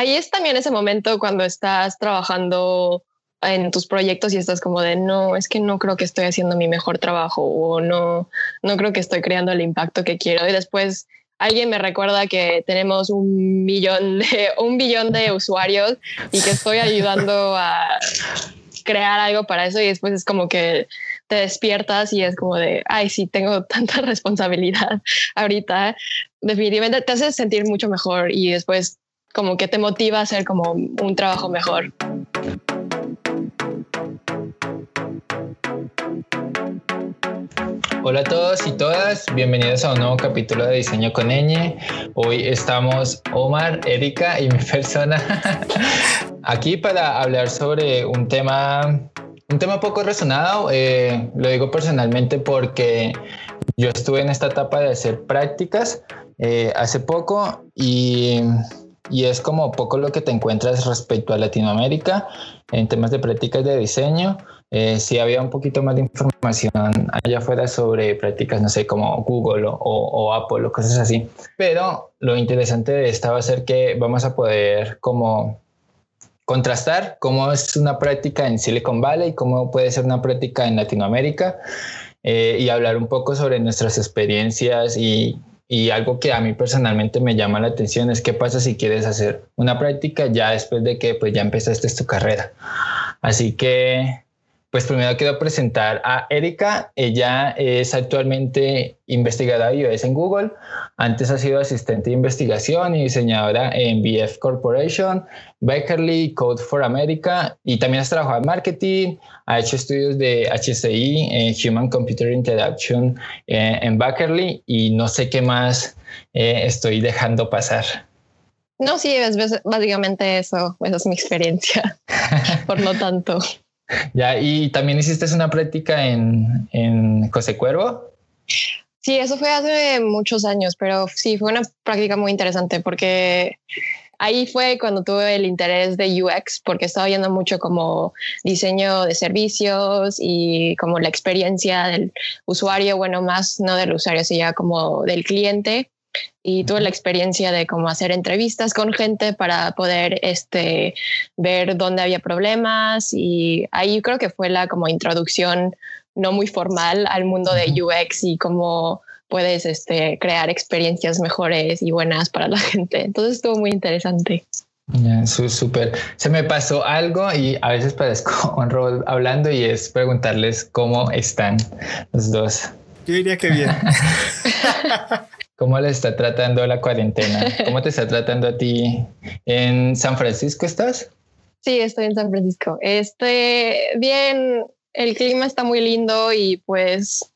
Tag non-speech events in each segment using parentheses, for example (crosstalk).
ahí es también ese momento cuando estás trabajando en tus proyectos y estás como de no, es que no creo que estoy haciendo mi mejor trabajo o no, no creo que estoy creando el impacto que quiero. Y después alguien me recuerda que tenemos un millón de, (laughs) un billón de usuarios y que estoy ayudando a crear algo para eso y después es como que te despiertas y es como de, ay, sí, tengo (laughs) tanta responsabilidad ahorita. Definitivamente te hace sentir mucho mejor y después como que te motiva a hacer como un trabajo mejor. Hola a todos y todas, bienvenidos a un nuevo capítulo de Diseño con Eñe. Hoy estamos Omar, Erika y mi (laughs) persona (laughs) aquí para hablar sobre un tema, un tema poco resonado. Eh, lo digo personalmente porque yo estuve en esta etapa de hacer prácticas eh, hace poco y y es como poco lo que te encuentras respecto a Latinoamérica en temas de prácticas de diseño. Eh, si había un poquito más de información allá afuera sobre prácticas, no sé, como Google o, o, Apple o cosas así. Pero lo interesante de esta va a ser que vamos a poder como contrastar cómo es una práctica en Silicon Valley, cómo puede ser una práctica en Latinoamérica eh, y hablar un poco sobre nuestras experiencias y y algo que a mí personalmente me llama la atención es qué pasa si quieres hacer una práctica ya después de que pues ya empezaste tu carrera. Así que pues primero quiero presentar a Erika. Ella es actualmente investigadora de en Google. Antes ha sido asistente de investigación y diseñadora en BF Corporation, Beckerly, Code for America y también has trabajado en marketing. Ha hecho estudios de HCI, en Human Computer Interaction eh, en Beckerly y no sé qué más eh, estoy dejando pasar. No, sí, es básicamente eso. Esa es mi experiencia. (laughs) Por lo tanto. Ya, y también hiciste una práctica en, en José Cuervo. Sí, eso fue hace muchos años, pero sí, fue una práctica muy interesante porque ahí fue cuando tuve el interés de UX, porque estaba viendo mucho como diseño de servicios y como la experiencia del usuario, bueno, más no del usuario, sino como del cliente y tuve la experiencia de cómo hacer entrevistas con gente para poder este, ver dónde había problemas y ahí creo que fue la como introducción no muy formal al mundo de UX y cómo puedes este, crear experiencias mejores y buenas para la gente. Entonces estuvo muy interesante. Ya, súper. Se me pasó algo y a veces parezco (laughs) un rol hablando y es preguntarles cómo están los dos. Yo diría que bien. (laughs) ¿Cómo le está tratando la cuarentena? ¿Cómo te está tratando a ti? ¿En San Francisco estás? Sí, estoy en San Francisco. Este, bien, el clima está muy lindo y pues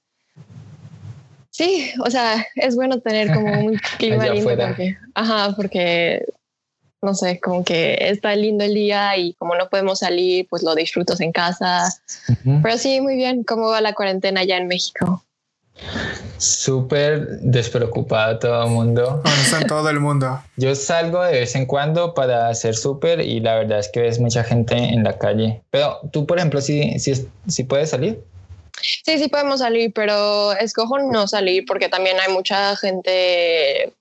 sí, o sea, es bueno tener como un (laughs) clima lindo porque, ajá, porque no sé, como que está lindo el día y como no podemos salir, pues lo disfrutas en casa. Pero sí, muy bien. ¿Cómo va la cuarentena allá en México? Súper despreocupado todo el mundo. Bueno, todo el mundo. (laughs) Yo salgo de vez en cuando para hacer súper y la verdad es que ves mucha gente en la calle. Pero tú, por ejemplo, sí, sí, sí puedes salir. Sí, sí podemos salir, pero escojo no salir porque también hay mucha gente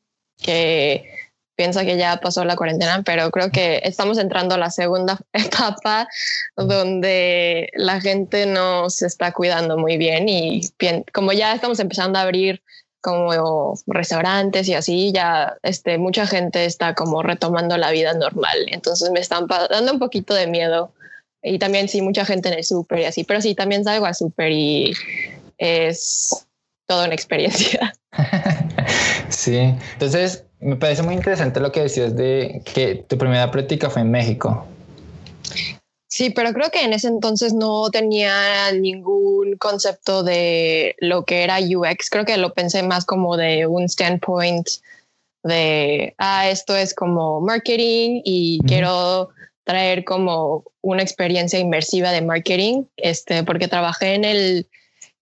que piensa que ya pasó la cuarentena, pero creo que estamos entrando a la segunda (laughs) etapa donde la gente no se está cuidando muy bien y como ya estamos empezando a abrir como restaurantes y así, ya este, mucha gente está como retomando la vida normal. Entonces me están dando un poquito de miedo. Y también sí, mucha gente en el súper y así, pero sí, también salgo al súper y es toda una experiencia. (laughs) sí, entonces me parece muy interesante lo que decías de que tu primera práctica fue en México. Sí, pero creo que en ese entonces no tenía ningún concepto de lo que era UX. Creo que lo pensé más como de un standpoint de, ah, esto es como marketing y quiero traer como una experiencia inmersiva de marketing, este, porque trabajé en el,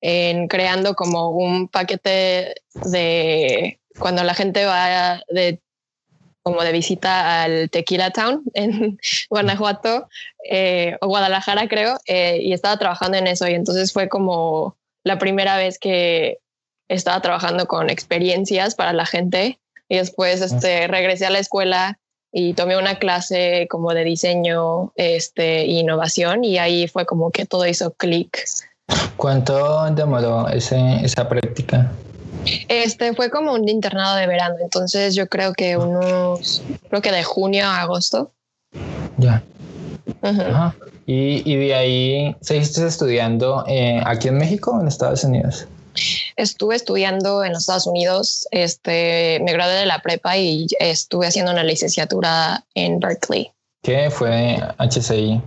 en creando como un paquete de cuando la gente va de como de visita al Tequila Town en (laughs) Guanajuato eh, o Guadalajara creo eh, y estaba trabajando en eso y entonces fue como la primera vez que estaba trabajando con experiencias para la gente y después este, regresé a la escuela y tomé una clase como de diseño este, e innovación y ahí fue como que todo hizo clic. ¿Cuánto demoró ese, esa práctica? Este fue como un internado de verano, entonces yo creo que unos, creo que de junio a agosto. Ya. Ajá. Y, y, de ahí seguiste estudiando eh, aquí en México o en Estados Unidos? Estuve estudiando en los Estados Unidos, este, me gradué de la prepa y estuve haciendo una licenciatura en Berkeley. ¿Qué fue HCI?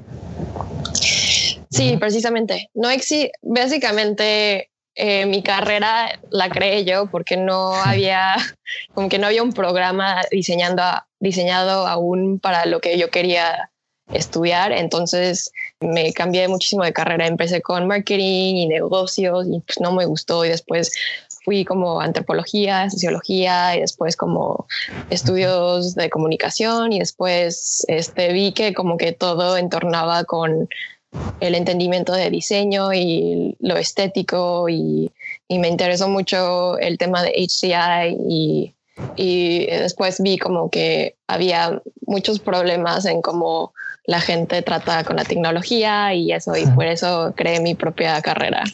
Sí, precisamente. No exi básicamente eh, mi carrera la creé yo porque no había, como que no había un programa diseñando, diseñado aún para lo que yo quería estudiar. Entonces me cambié muchísimo de carrera. Empecé con marketing y negocios y pues no me gustó y después fui como antropología, sociología y después como estudios de comunicación y después este, vi que como que todo entornaba con el entendimiento de diseño y lo estético y, y me interesó mucho el tema de HCI y, y después vi como que había muchos problemas en cómo la gente trata con la tecnología y eso, y por eso creé mi propia carrera.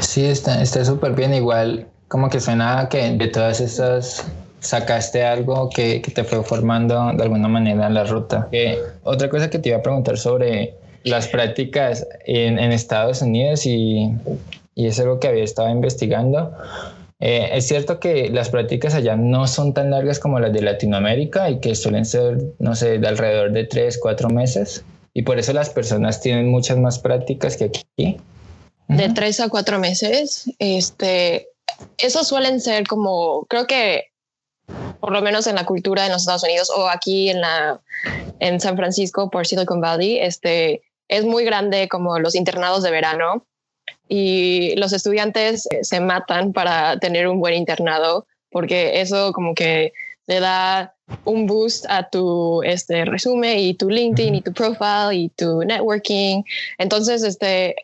Sí, está súper bien. Igual, como que suena que de todas estas sacaste algo que, que, te fue formando de alguna manera la ruta. Eh, otra cosa que te iba a preguntar sobre las prácticas en, en Estados Unidos y, y, es algo que había estado investigando. Eh, es cierto que las prácticas allá no son tan largas como las de Latinoamérica y que suelen ser, no sé, de alrededor de tres, cuatro meses. Y por eso las personas tienen muchas más prácticas que aquí. De tres a cuatro meses. Este, esos suelen ser como, creo que por lo menos en la cultura de los Estados Unidos o aquí en la en San Francisco por Silicon Valley, este es muy grande como los internados de verano y los estudiantes se matan para tener un buen internado porque eso como que le da un boost a tu este resumen y tu LinkedIn y tu profile y tu networking. Entonces, este,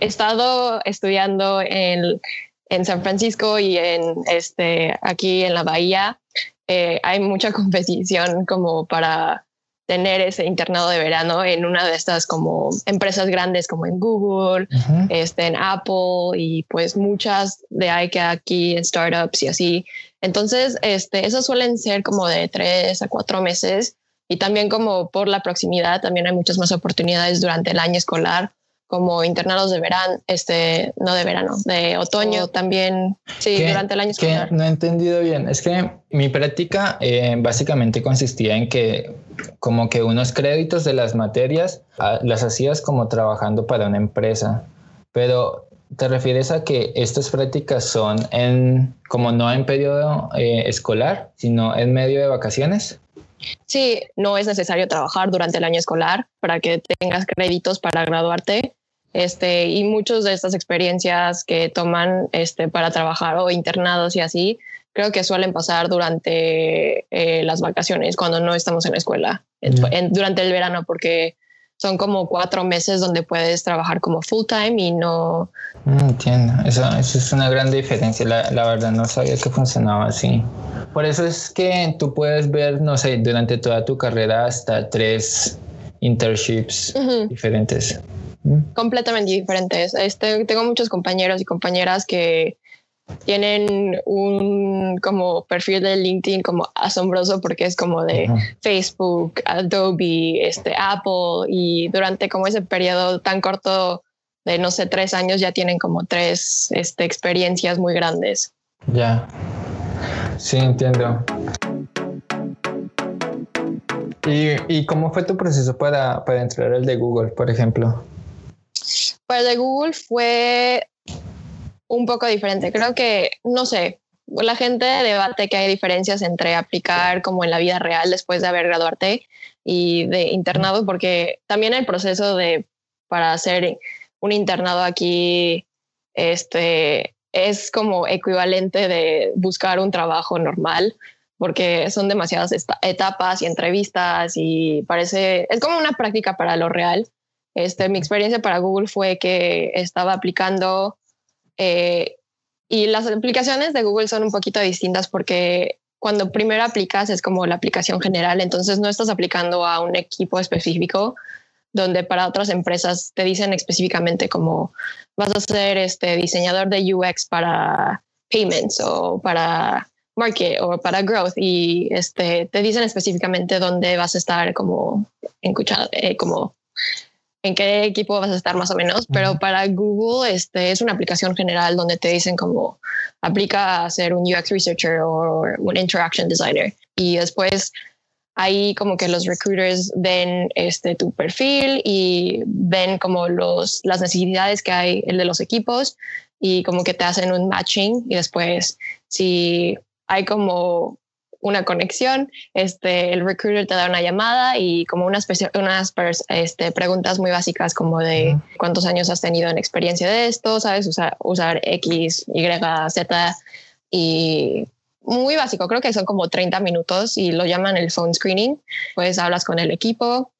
he estado estudiando en, en San Francisco y en este, aquí en la Bahía. Eh, hay mucha (laughs) competición como para tener ese internado de verano en una de estas como empresas grandes como en Google, este, en Apple y pues muchas de que aquí en startups y así. Entonces, este, esos suelen ser como de tres a cuatro meses y también como por la proximidad, también hay muchas más oportunidades durante el año escolar como internados de verano, este, no de verano, de otoño también, sí, durante el año escolar. no he entendido bien, es que mi práctica eh, básicamente consistía en que como que unos créditos de las materias ah, las hacías como trabajando para una empresa, pero ¿te refieres a que estas prácticas son en, como no en periodo eh, escolar, sino en medio de vacaciones? Sí, no es necesario trabajar durante el año escolar para que tengas créditos para graduarte. Este, y muchas de estas experiencias que toman este, para trabajar o internados y así, creo que suelen pasar durante eh, las vacaciones, cuando no estamos en la escuela, durante el verano, porque son como cuatro meses donde puedes trabajar como full time y no... Mm, entiendo, eso, eso es una gran diferencia, la, la, verdad no sabía que funcionaba así. Por eso es que tú puedes ver, no sé, durante toda tu carrera hasta tres internships diferentes. Completamente diferentes. Este, tengo muchos compañeros y compañeras que tienen un como perfil de LinkedIn como asombroso porque es como de Facebook, Adobe, este, Apple y durante como ese periodo tan corto de no sé tres años ya tienen como tres este, experiencias muy grandes. Ya, sí entiendo. ¿Y, ¿Y, cómo fue tu proceso para, para entrar al de Google, por ejemplo? Para de Google fue un poco diferente. Creo que, no sé, la gente debate que hay diferencias entre aplicar como en la vida real después de haber graduarte y de internado, porque también el proceso de para hacer un internado aquí este, es como equivalente de buscar un trabajo normal, porque son demasiadas etapas y entrevistas y parece, es como una práctica para lo real. Este, mi experiencia para Google fue que estaba aplicando eh, y las aplicaciones de Google son un poquito distintas porque cuando primero aplicas es como la aplicación general, entonces no estás aplicando a un equipo específico donde para otras empresas te dicen específicamente como vas a ser este diseñador de UX para payments o para market o para growth y este te dicen específicamente dónde vas a estar como escuchado eh, como en qué equipo vas a estar más o menos, pero para Google este es una aplicación general donde te dicen como aplica a ser un UX researcher o un interaction designer. Y después ahí como que los recruiters ven este tu perfil y ven como los las necesidades que hay el de los equipos y como que te hacen un matching y después si hay como una conexión, este, el recruiter te da una llamada y como unas, unas este, preguntas muy básicas como de cuántos años has tenido en experiencia de esto, sabes, usar, usar X, Y, Z y muy básico, creo que son como 30 minutos y lo llaman el phone screening, pues hablas con el equipo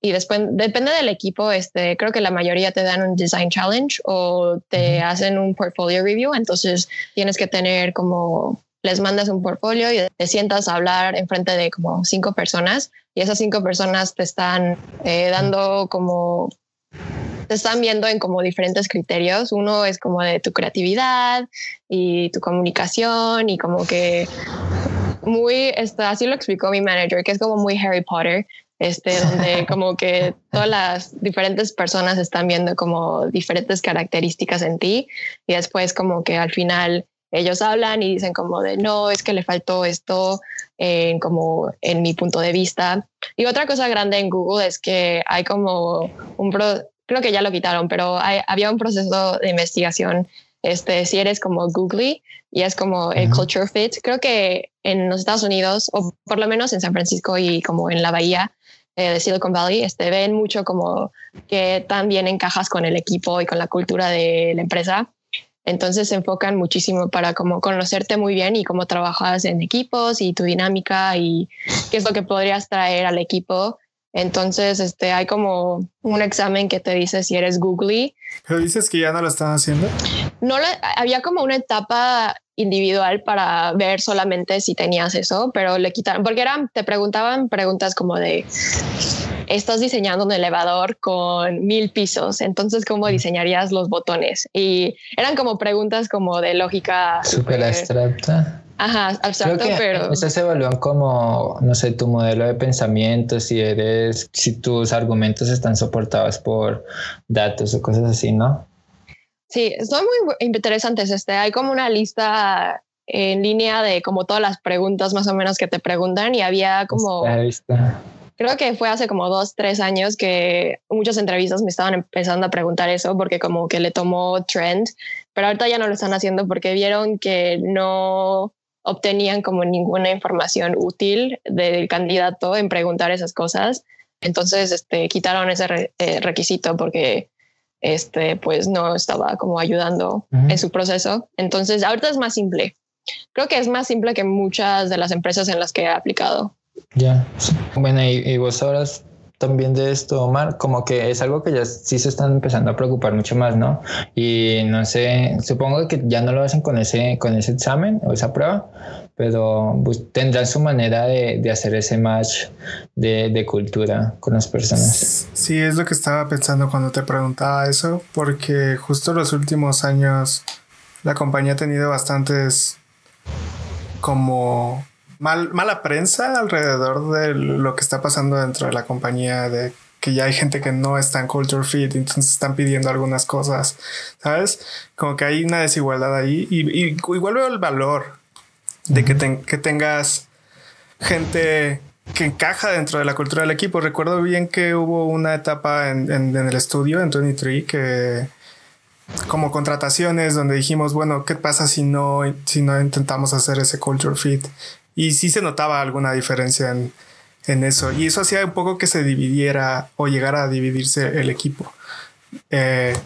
y después depende del equipo, este, creo que la mayoría te dan un design challenge o te hacen un portfolio review, entonces tienes que tener como les mandas un portfolio y te sientas a hablar en frente de como cinco personas y esas cinco personas te están eh, dando como te están viendo en como diferentes criterios. Uno es como de tu creatividad y tu comunicación y como que muy, este, así lo explicó mi manager, que es como muy Harry Potter, este, donde (laughs) como que todas las diferentes personas están viendo como diferentes características en ti y después como que al final ellos hablan y dicen como de no, es que le faltó esto en como en mi punto de vista. Y otra cosa grande en Google es que hay como un, creo que ya lo quitaron, pero había un proceso de investigación. Este, si eres como Googly y es como el culture fit, creo que en los Estados Unidos, o por lo menos en San Francisco y como en la bahía eh, de Silicon Valley, este, ven mucho como que también encajas con el equipo y con la cultura de la empresa. Entonces se enfocan muchísimo para como conocerte muy bien y cómo trabajas en equipos y tu dinámica y qué es lo que podrías traer al equipo. Entonces, este, hay como un examen que te dice si eres googly. Pero dices que ya no lo están haciendo. No había como una etapa individual para ver solamente si tenías eso, pero le quitaron porque eran, te preguntaban preguntas como de estás diseñando un elevador con mil pisos, entonces cómo diseñarías los botones y eran como preguntas como de lógica súper abstracta. Ajá, abstracto, pero. Se evalúan como, no sé, tu modelo de pensamiento, si eres, si tus argumentos están soportados por datos o cosas así, ¿no? Sí, son muy interesantes. Este, hay como una lista en línea de como todas las preguntas más o menos que te preguntan y había como creo que fue hace como dos, tres años que muchas entrevistas me estaban empezando a preguntar eso porque como que le tomó trend, pero ahorita ya no lo están haciendo porque vieron que no obtenían como ninguna información útil del candidato en preguntar esas cosas. Entonces, este, quitaron ese eh, requisito porque este, pues no estaba como ayudando en su proceso. Entonces, ahorita es más simple. Creo que es más simple que muchas de las empresas en las que he aplicado. Ya. Bueno, y, vos sabrás también de esto, Omar, como que es algo que ya sí se están empezando a preocupar mucho más, ¿no? Y no sé, supongo que ya no lo hacen con ese, con ese examen o esa prueba, pero pues, tendrán su manera de, de hacer ese match de, de, cultura con las personas. Sí, es lo que estaba pensando cuando te preguntaba eso, porque justo los últimos años la compañía ha tenido bastantes como mal, mala prensa alrededor de lo que está pasando dentro de la compañía, de que ya hay gente que no está en culture fit, entonces están pidiendo algunas cosas, ¿sabes? Como que hay una desigualdad ahí y, igual veo el valor de que, que tengas gente que encaja dentro de la cultura del equipo. Recuerdo bien que hubo una etapa en, en, en el estudio, en 23, que como contrataciones donde dijimos, bueno, ¿qué pasa si no, si no intentamos hacer ese culture fit? Y sí se notaba alguna diferencia en, en eso. Y eso hacía un poco que se dividiera o llegara a dividirse el equipo. Eh,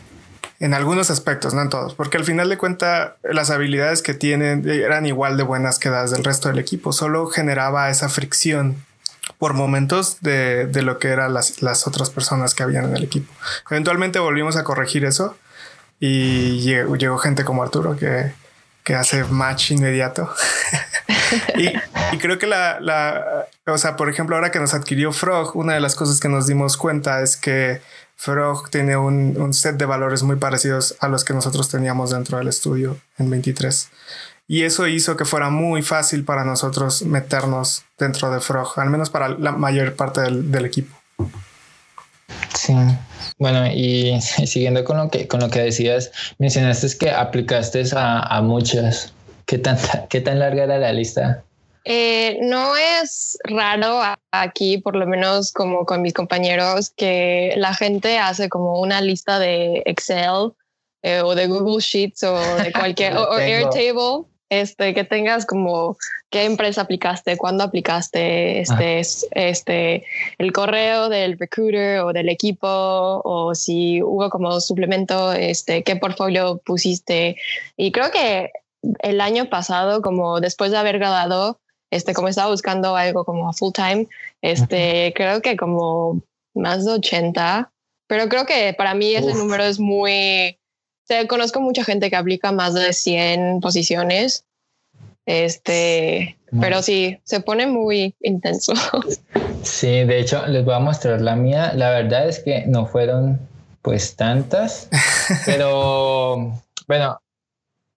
en algunos aspectos, no en todos, porque al final de cuentas las habilidades que tienen eran igual de buenas que las del resto del equipo, solo generaba esa fricción por momentos de, de lo que eran las, las, otras personas que habían en el equipo. Eventualmente volvimos a corregir eso y llegó, llegó gente como Arturo que, que hace match inmediato. (laughs) y, creo que la, la, o sea, por ejemplo, ahora que nos adquirió Frog, una de las cosas que nos dimos cuenta es que Frog tiene un, un set de valores muy parecidos a los que nosotros teníamos dentro del estudio en 23. Y eso hizo que fuera muy fácil para nosotros meternos dentro de Frog, al menos para la mayor parte del, equipo. Sí. Bueno, y (laughs) siguiendo con lo que, con lo que decías, mencionaste que aplicaste a, a muchas. ¿Qué tan, (laughs) ¿Qué tan larga era la lista? Eh, no es raro aquí, por lo menos como con mis compañeros, que la gente hace como una lista de Excel eh, o de Google Sheets o de (laughs) cualquier o Airtable este, que tengas como qué empresa aplicaste, cuándo aplicaste, este, este, el correo del recruiter o del equipo, o si hubo como suplemento, este, qué portfolio pusiste. Y creo que el año pasado, como después de haber graduado, este, como estaba buscando algo como full time, este, creo que como más de 80, pero creo que para mí ese número es muy, conozco mucha gente que aplica más de 100 posiciones. Este, pero sí, se pone muy intenso. (laughs) Sí, de hecho, les voy a mostrar la mía. La verdad es que no fueron pues tantas, (laughs) pero bueno,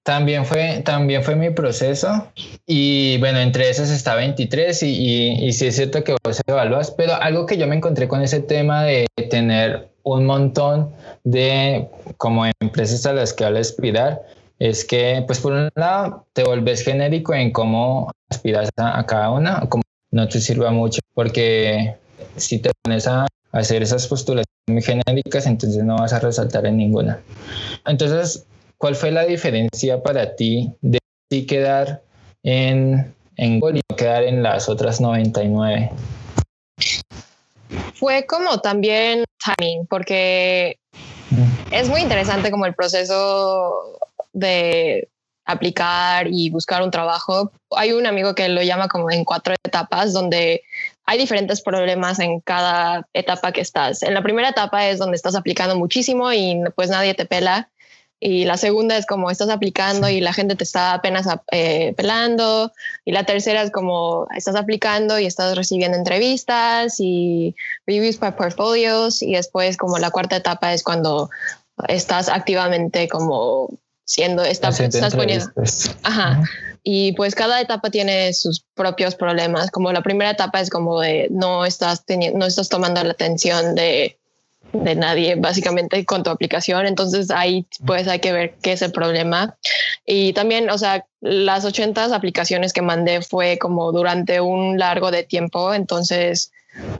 también fue, también fue mi proceso y bueno, entre esas está 23 y, y, y sí es cierto que vos evalúas, pero algo que yo me encontré con ese tema de tener un montón de como empresas a las que al aspirar es que pues por un lado te vuelves genérico en cómo aspiras a, cada una, como no te sirva mucho, porque si te pones a hacer esas postulaciones muy genéricas, entonces no vas a resaltar en ninguna. Entonces, ¿Cuál fue la diferencia para ti de sí quedar en, en Gol y no quedar en las otras 99? Fue como también timing, porque es muy interesante como el proceso de aplicar y buscar un trabajo. Hay un amigo que lo llama como en cuatro etapas, donde hay diferentes problemas en cada etapa que estás. En la primera etapa es donde estás aplicando muchísimo y pues nadie te pela y la segunda es como estás aplicando y la gente te está apenas eh, pelando, y la tercera es como estás aplicando y estás recibiendo entrevistas y reviews para portfolios, y después como la cuarta etapa es cuando estás activamente como siendo, estás poniendo... Ajá. Y pues cada etapa tiene sus propios problemas, como la primera etapa es como de no estás, teniendo, no estás tomando la atención de de nadie básicamente con tu aplicación. Entonces ahí pues hay que ver qué es el problema. Y también, o sea, las 80 aplicaciones que mandé fue como durante un largo de tiempo. Entonces,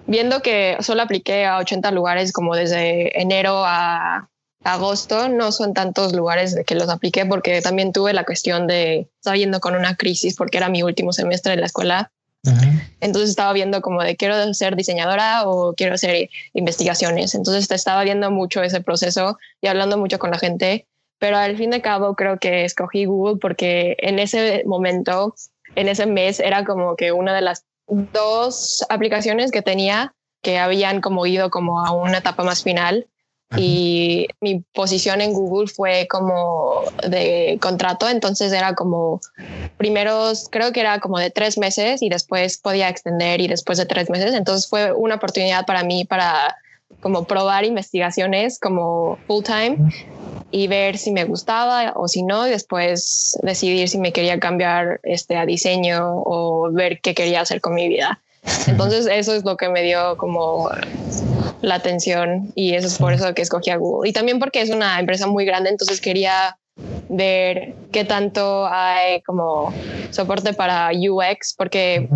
viendo que solo apliqué a 80 lugares como desde enero a agosto, no son tantos lugares de que los apliqué porque también tuve la cuestión de estar yendo con una crisis porque era mi último semestre en la escuela entonces estaba viendo como de quiero ser diseñadora o quiero hacer investigaciones. Entonces estaba viendo mucho ese proceso y hablando mucho con la gente. Pero al fin de cabo creo que escogí Google porque en ese momento, en ese mes, era como que una de las dos aplicaciones que tenía que habían como ido como a una etapa más final y mi posición en Google fue como de contrato, entonces era como primeros, creo que era como de tres meses y después podía extender y después de tres meses, entonces fue una oportunidad para mí para como probar investigaciones como full time y ver si me gustaba o si no, y después decidir si me quería cambiar este, a diseño o ver qué quería hacer con mi vida. (laughs) Entonces eso es lo que me dio como la atención y eso es por eso que escogí a Google. Y también porque es una empresa muy grande, entonces quería ver qué tanto hay como soporte para UX, porque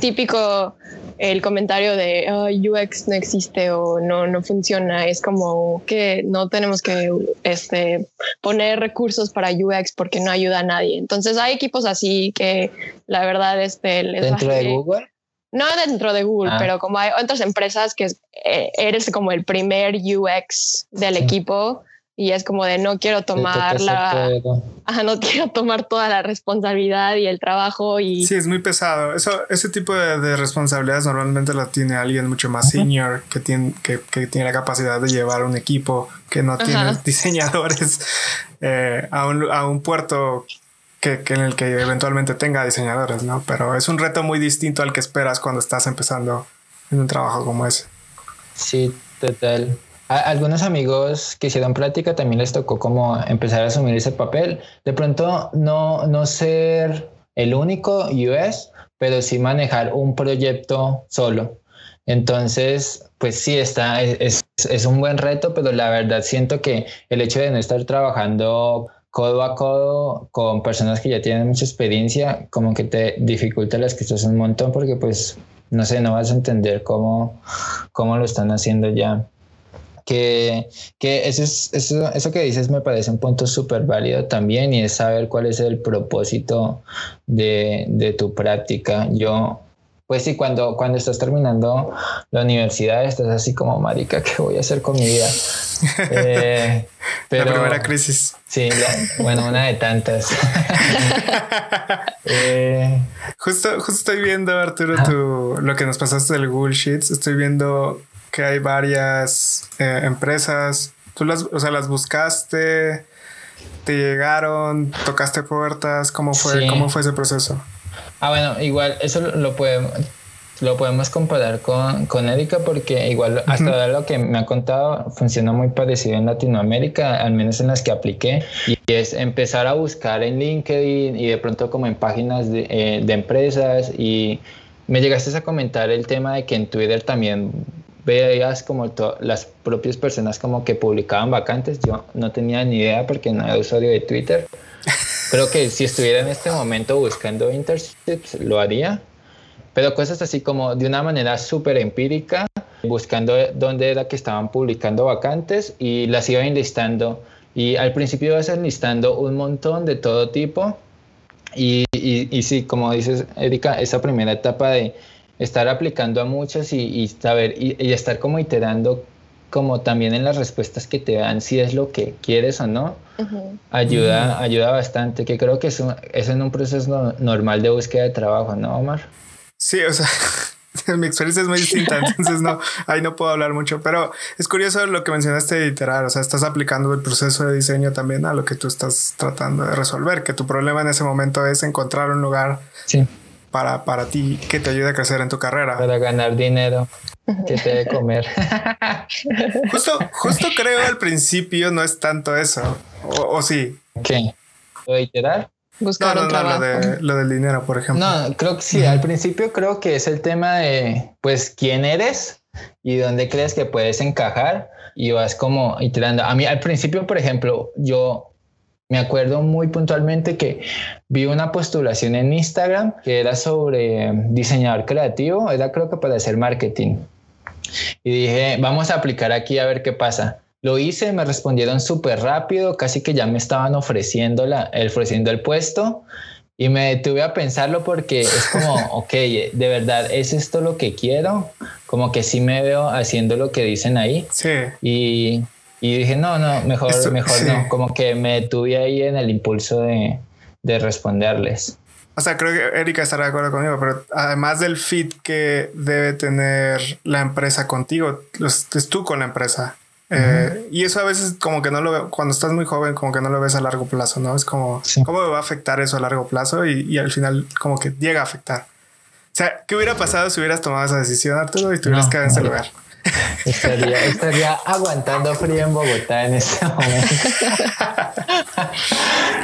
típico el comentario de UX no existe o no, no funciona, es como que no tenemos que este, poner recursos para UX porque no ayuda a nadie. Entonces hay equipos así que la verdad este, les ¿Dentro de Google? No dentro de Google, ah. pero como hay otras empresas que eh, eres como el primer UX del equipo y es como de no quiero tomar la no quiero tomar toda la responsabilidad y el trabajo y sí es muy pesado. Eso ese tipo de, responsabilidades normalmente la tiene alguien mucho más senior que tiene que, tiene la capacidad de llevar un equipo que no tiene (laughs) diseñadores eh, a, un, a un puerto que, que, en el que eventualmente tenga diseñadores, ¿no? Pero es un reto muy distinto al que esperas cuando estás empezando en un trabajo como ese. Sí, total. A algunos amigos que hicieron práctica también les tocó como empezar a asumir ese papel. De pronto no, no ser el único US, pero sí manejar un proyecto solo. Entonces, pues sí, está, es, es un buen reto, pero la verdad siento que el hecho de no estar trabajando codo a codo con personas que ya tienen mucha experiencia, como que te dificulta las cosas un montón porque pues, no sé, no vas a entender cómo, cómo lo están haciendo ya. Que, que eso, es, eso, eso que dices me parece un punto súper válido también y es saber cuál es el propósito de, de tu práctica. Yo pues sí, cuando, cuando estás terminando la universidad, estás así como, marica, ¿qué voy a hacer con mi vida? Eh, (laughs) la primera crisis. Sí, bueno, una de tantas. (laughs) Eh, justo, justo estoy viendo, Arturo, tu, lo que nos pasaste del Google Sheets. Estoy viendo que hay varias eh, empresas. Tú las, o sea, las buscaste, te llegaron, tocaste puertas. ¿Cómo fue, ¿cómo fue ese proceso? Ah, bueno, igual eso lo podemos, lo podemos comparar con, con Erika porque igual hasta lo que me ha contado funciona muy parecido en Latinoamérica, al menos en las que apliqué, y es empezar a buscar en LinkedIn y de pronto como en páginas de, eh, de empresas y me llegaste a comentar el tema de que en Twitter también veías como las propias personas como que publicaban vacantes, yo no tenía ni idea porque no era usuario de Twitter. (laughs) Creo que si estuviera en este momento buscando internships, lo haría. Pero cosas así como de una manera súper empírica, buscando dónde era que estaban publicando vacantes y las iba enlistando. Y al principio ibas enlistando un montón de todo tipo. Y, y, sí, como dices, Erika, esa primera etapa de estar aplicando a muchas y, saber y, estar como iterando como también en las respuestas que te dan si es lo que quieres o no, ayuda, ayuda bastante, que creo que es, es en un proceso normal de búsqueda de trabajo, ¿no, Omar? Sí, o sea, (laughs) mi experiencia es muy distinta, entonces no, ahí no puedo hablar mucho, pero es curioso lo que mencionaste de iterar, o sea, estás aplicando el proceso de diseño también a lo que tú estás tratando de resolver, que tu problema en ese momento es encontrar un lugar sí. para, para ti que te ayude a crecer en tu carrera. Para ganar dinero que te de comer. (laughs) justo, justo creo al principio no es tanto eso. O, sí. ¿Qué? ¿Lo de iterar? Buscar no, no, no, lo, del dinero, por ejemplo. No, creo que sí. Al principio creo que es el tema de, pues, quién eres y dónde crees que puedes encajar y vas como iterando. A mí al principio, por ejemplo, yo me acuerdo muy puntualmente que vi una postulación en Instagram que era sobre diseñador creativo, era creo que para hacer marketing. Y dije, vamos a aplicar aquí a ver qué pasa. Lo hice, me respondieron súper rápido, casi que ya me estaban ofreciendo, la, ofreciendo el puesto. Y me detuve a pensarlo porque es como, (laughs) ok, de verdad, ¿es esto lo que quiero? Como que sí me veo haciendo lo que dicen ahí. Sí. Y y dije, no, no, mejor, mejor no. Como que me tuve ahí en el impulso de, de responderles. O sea, creo que Erika estará de acuerdo conmigo, pero además del fit que debe tener la empresa contigo, es tú con la empresa. Eh, y eso a veces como que no lo veo, cuando estás muy joven como que no lo ves a largo plazo, ¿no? Es como, ¿cómo me va a afectar eso a largo plazo? Y, y, al final como que llega a afectar. O sea, ¿qué hubiera pasado si hubieras tomado esa decisión, Arturo, y tuvieras quedado en ese lugar? (laughs) Estaría, estaría aguantando frío en Bogotá en este momento. (laughs)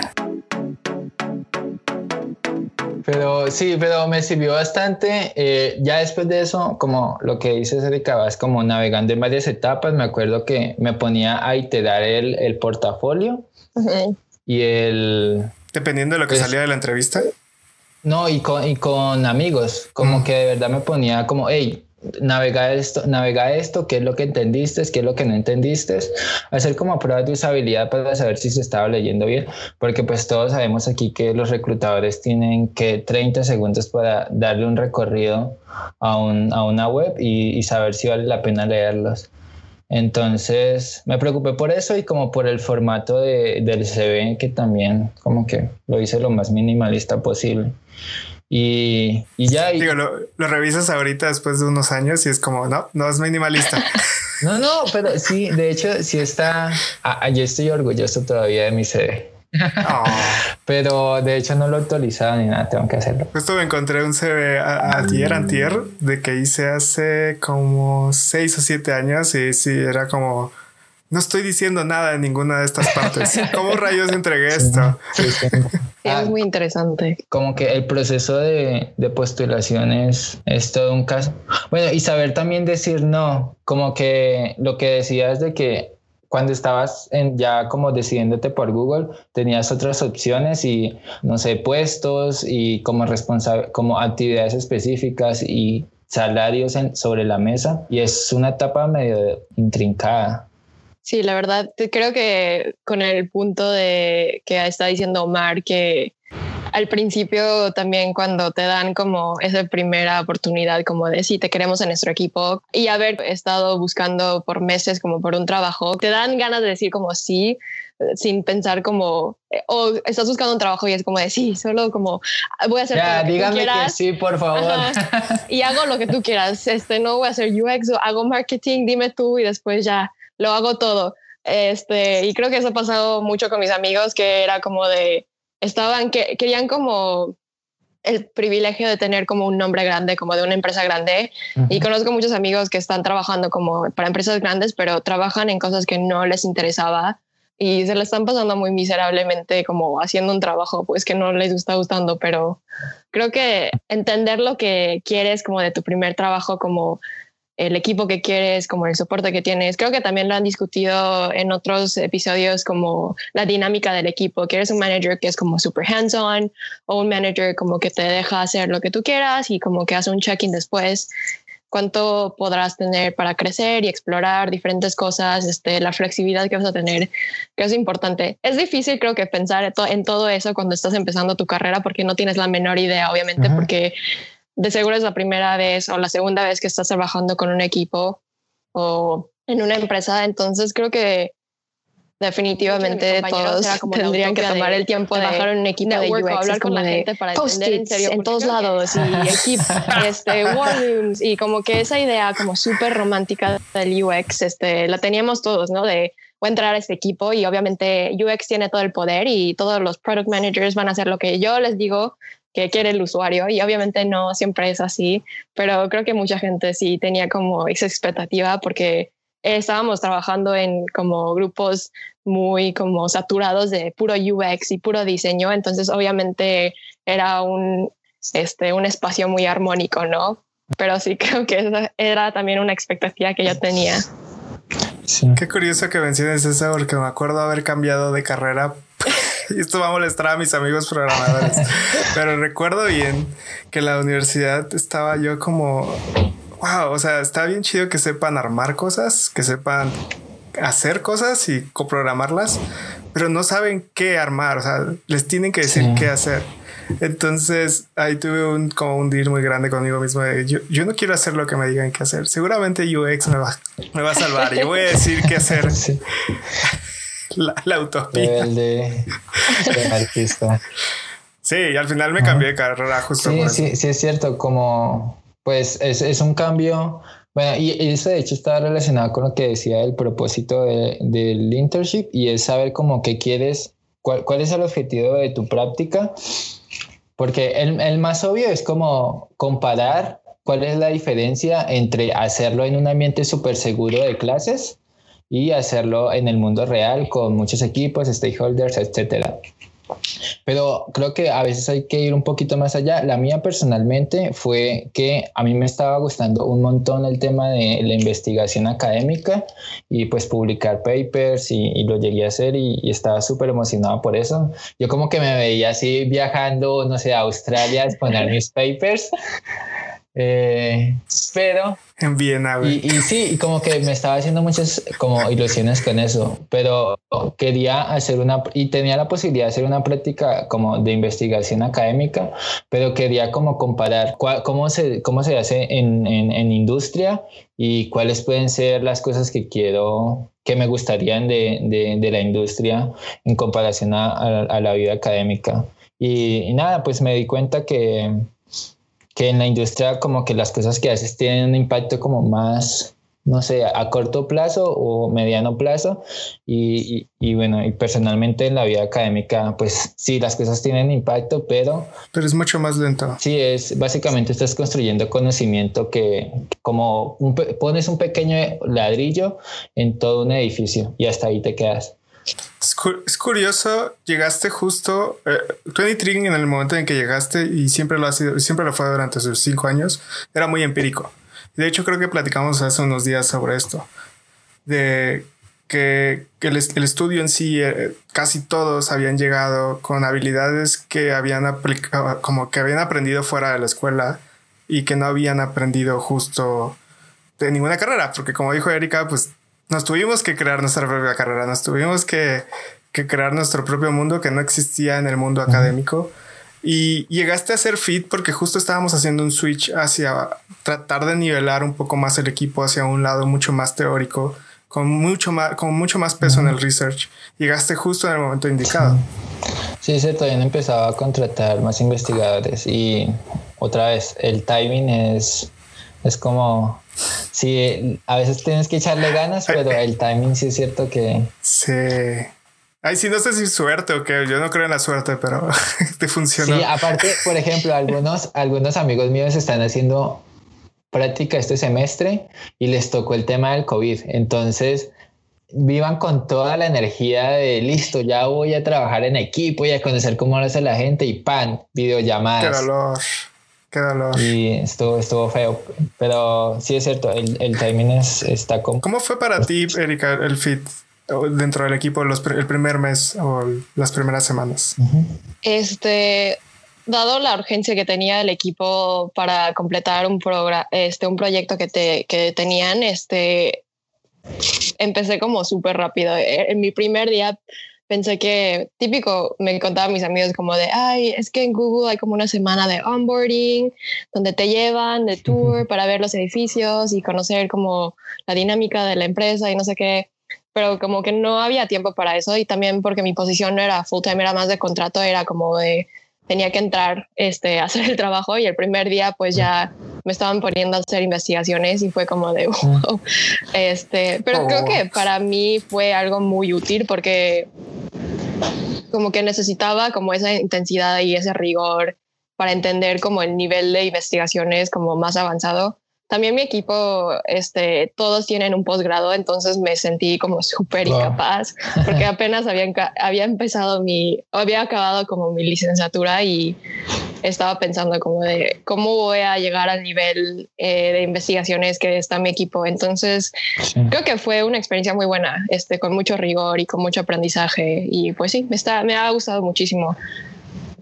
Pero sí, pero me sirvió bastante. Eh, ya después de eso, como lo que dices, Erika, vas como navegando en varias etapas. Me acuerdo que me ponía a iterar el, el portafolio y el... Dependiendo de lo que pues salía de la entrevista. No, y con, y con amigos, como que de verdad me ponía como, hey, navega esto, navega esto, qué es lo que entendiste, qué es lo que no entendiste, hacer como pruebas de usabilidad para saber si se estaba leyendo bien, porque pues todos sabemos aquí que los reclutadores tienen que 30 segundos para darle un recorrido a, un, a una web y, saber si vale la pena leerlos. Entonces me preocupé por eso y como por el formato de, del CV que también como que lo hice lo más minimalista posible. Y, y ya. Digo, lo, revisas ahorita después de unos años y es como, no, no es minimalista. (laughs) no, no, pero sí, de hecho, sí está. Ah, yo estoy orgulloso todavía de mi CD. (laughs) Pero de hecho no lo actualizaba ni nada, tengo que hacerlo. Justo me encontré un CV ayer, antier, de que hice hace como seis o siete años y sí, era como no estoy diciendo nada en ninguna de estas partes. (laughs) ¿Cómo rayos entregué esto? (laughs) es muy interesante. Como que el proceso de, de, postulación es, todo un caso. Bueno, y saber también decir no, como que lo que decías de que cuando estabas en, ya como decidiéndote por Google, tenías otras opciones y, no sé, puestos y como responsable, como actividades específicas y salarios sobre la mesa. Y es una etapa medio intrincada. Sí, la verdad, creo que con el punto de que está diciendo Omar, que al principio también cuando te dan como esa primera oportunidad como de si te queremos en nuestro equipo y haber estado buscando por meses como por un trabajo, te dan ganas de decir como sí, sin pensar como o estás buscando un trabajo y es como de sí, solo como voy a hacer ya, dígame que, sí, por favor. Y hago lo que tú quieras. Este no voy a hacer UX o hago marketing, dime tú y después ya lo hago todo. Este, y creo que eso ha pasado mucho con mis amigos, que era como de, estaban, que querían como el privilegio de tener como un nombre grande, como de una empresa grande. Y conozco muchos amigos que están trabajando como para empresas grandes, pero trabajan en cosas que no les interesaba y se le están pasando muy miserablemente como haciendo un trabajo pues que no les está gustando, pero creo que entender lo que quieres como de tu primer trabajo como el equipo que quieres, como el soporte que tienes. Creo que también lo han discutido en otros episodios como la dinámica del equipo. Quieres un manager que es como super hands-on o un manager como que te deja hacer lo que tú quieras y como que hace un check-in después. Cuánto podrás tener para crecer y explorar diferentes cosas, este, la flexibilidad que vas a tener, que es importante. Es difícil creo que pensar en todo eso cuando estás empezando tu carrera porque no tienes la menor idea, obviamente, porque de seguro es la primera vez o la segunda vez que estás trabajando con un equipo o en una empresa. Entonces creo que definitivamente todos tendrían que tomar el tiempo de trabajar en un equipo de UX, hablar con la gente para entender en serio en todos lados y (laughs) equipo, este, (laughs) war rooms y como que esa idea como súper romántica del UX, este, la teníamos todos, ¿no? De voy a entrar a este equipo y obviamente UX tiene todo el poder y todos los product managers van a hacer lo que yo les digo que quiere el usuario y obviamente no siempre es así, pero creo que mucha gente sí tenía como esa expectativa porque estábamos trabajando en como grupos muy como saturados de puro UX y puro diseño, entonces obviamente era un, este, un espacio muy armónico, ¿no? Pero sí (laughs) creo que esa era también una expectativa que yo tenía. Qué curioso que menciones eso porque me acuerdo haber cambiado de carrera (laughs) esto va a molestar a mis amigos programadores. (laughs) Pero recuerdo bien que en la universidad estaba yo como, wow, o sea, está bien chido que sepan armar cosas, que sepan hacer cosas y coprogramarlas, pero no saben qué armar, o sea, les tienen que decir qué hacer. Entonces ahí tuve un, como un deal muy grande conmigo mismo. yo, yo, no quiero hacer lo que me digan que hacer. Seguramente UX me va, me va a salvar. Yo voy a decir qué hacer. (laughs) La, la utopía. El de, artista. Sí, y al final me cambié de carrera justo. Sí, sí, sí, es cierto. Como, pues es, es, un cambio. Bueno, y eso de hecho está relacionado con lo que decía el propósito de, del internship y es saber como qué quieres, cuál, cuál es el objetivo de tu práctica. Porque el, el más obvio es como comparar cuál es la diferencia entre hacerlo en un ambiente súper seguro de clases y hacerlo en el mundo real con muchos equipos, stakeholders, etcétera. Pero creo que a veces hay que ir un poquito más allá. La mía personalmente fue que a mí me estaba gustando un montón el tema de la investigación académica y pues publicar papers y, lo llegué a hacer y, y estaba súper emocionado por eso. Yo como que me veía así viajando, no sé, a Australia a exponer mis (laughs) papers. Eh, pero... En Viena, y, y, sí, como que me estaba haciendo muchas como ilusiones con eso, pero quería hacer una, y tenía la posibilidad de hacer una práctica como de investigación académica, pero quería como comparar cómo, se, cómo se hace en, en, industria y cuáles pueden ser las cosas que quiero, que me gustarían de, de, de la industria en comparación a, a, la vida académica. Y, y nada, pues me di cuenta que que en la industria como que las cosas que haces tienen un impacto como más no sé, a corto plazo o mediano plazo. Y, y, bueno, y personalmente en la vida académica, pues sí, las cosas tienen impacto, pero... Pero es mucho más lento. Sí, es básicamente estás construyendo conocimiento que como pones un pequeño ladrillo en todo un edificio y hasta ahí te quedas. Es, curioso, llegaste justo, eh, 23 en el momento en que llegaste y siempre lo ha sido, siempre lo fue durante sus cinco años, era muy empírico. De hecho, creo que platicamos hace unos días sobre esto, de que, el, estudio en sí, eh, casi todos habían llegado con habilidades que habían aplicado, como que habían aprendido fuera de la escuela y que no habían aprendido justo de ninguna carrera, porque como dijo Erika, pues nos tuvimos que crear nuestra propia carrera, nos tuvimos que, que crear nuestro propio mundo que no existía en el mundo académico. Y llegaste a ser fit porque justo estábamos haciendo un switch hacia tratar de nivelar un poco más el equipo hacia un lado mucho más teórico, con mucho más, con mucho más peso en el research. Llegaste justo en el momento indicado. Sí, se todavía empezaba a contratar más investigadores y otra vez el timing es, es como, sí, a veces tienes que echarle ganas, pero el timing sí es cierto que... Sí. Ay, sí, no sé si suerte o qué. Yo no creo en la suerte, pero (laughs) te funciona. Sí, aparte, por ejemplo, algunos, algunos amigos míos están haciendo práctica este semestre y les tocó el tema del COVID. Entonces, vivan con toda la energía de listo, ya voy a trabajar en equipo y a conocer cómo lo hace la gente y pan, videollamadas. Qué dolor, qué dolor. Y estuvo, estuvo feo, pero sí es cierto, el, el timing es, está como... ¿Cómo fue para ti, Erika, el fit? dentro del equipo los, el primer mes o las primeras semanas? Este, dado la urgencia que tenía el equipo para completar un, este, un proyecto que, te, que tenían, este, empecé como súper rápido. E, en mi primer día pensé que típico, me contaban mis amigos como de, ay, es que en Google hay como una semana de onboarding, donde te llevan de tour para ver los edificios y conocer como la dinámica de la empresa y no sé qué pero como que no había tiempo para eso y también porque mi posición no era full time, era más de contrato, era como de tenía que entrar este, a hacer el trabajo y el primer día pues ya me estaban poniendo a hacer investigaciones y fue como de wow. Este, pero creo que para mí fue algo muy útil porque como que necesitaba como esa intensidad y ese rigor para entender como el nivel de investigaciones como más avanzado también mi equipo, este, todos tienen un posgrado, entonces me sentí como súper incapaz porque (laughs) apenas había, había empezado mi, había acabado como mi licenciatura y estaba pensando como de cómo voy a llegar al nivel eh, de investigaciones que está mi equipo. Entonces, creo que fue una experiencia muy buena, este, con mucho rigor y con mucho aprendizaje y pues sí, me, está, me ha gustado muchísimo.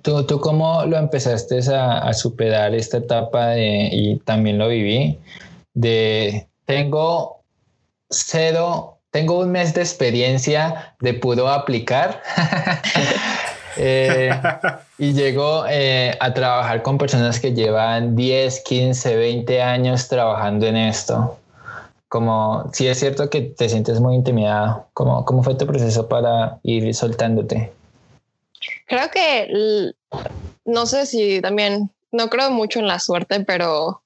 ¿Tú, ¿Tú cómo lo empezaste a, superar esta etapa de, y también lo viví? De tengo cero, tengo un mes de experiencia de pudo aplicar (laughs) eh, (laughs) y llego eh, a trabajar con personas que llevan 10, 15, 20 años trabajando en esto. Como si es cierto que te sientes muy intimidado, ¿cómo, cómo fue tu proceso para ir soltándote? Creo que no sé si también, no creo mucho en la suerte, pero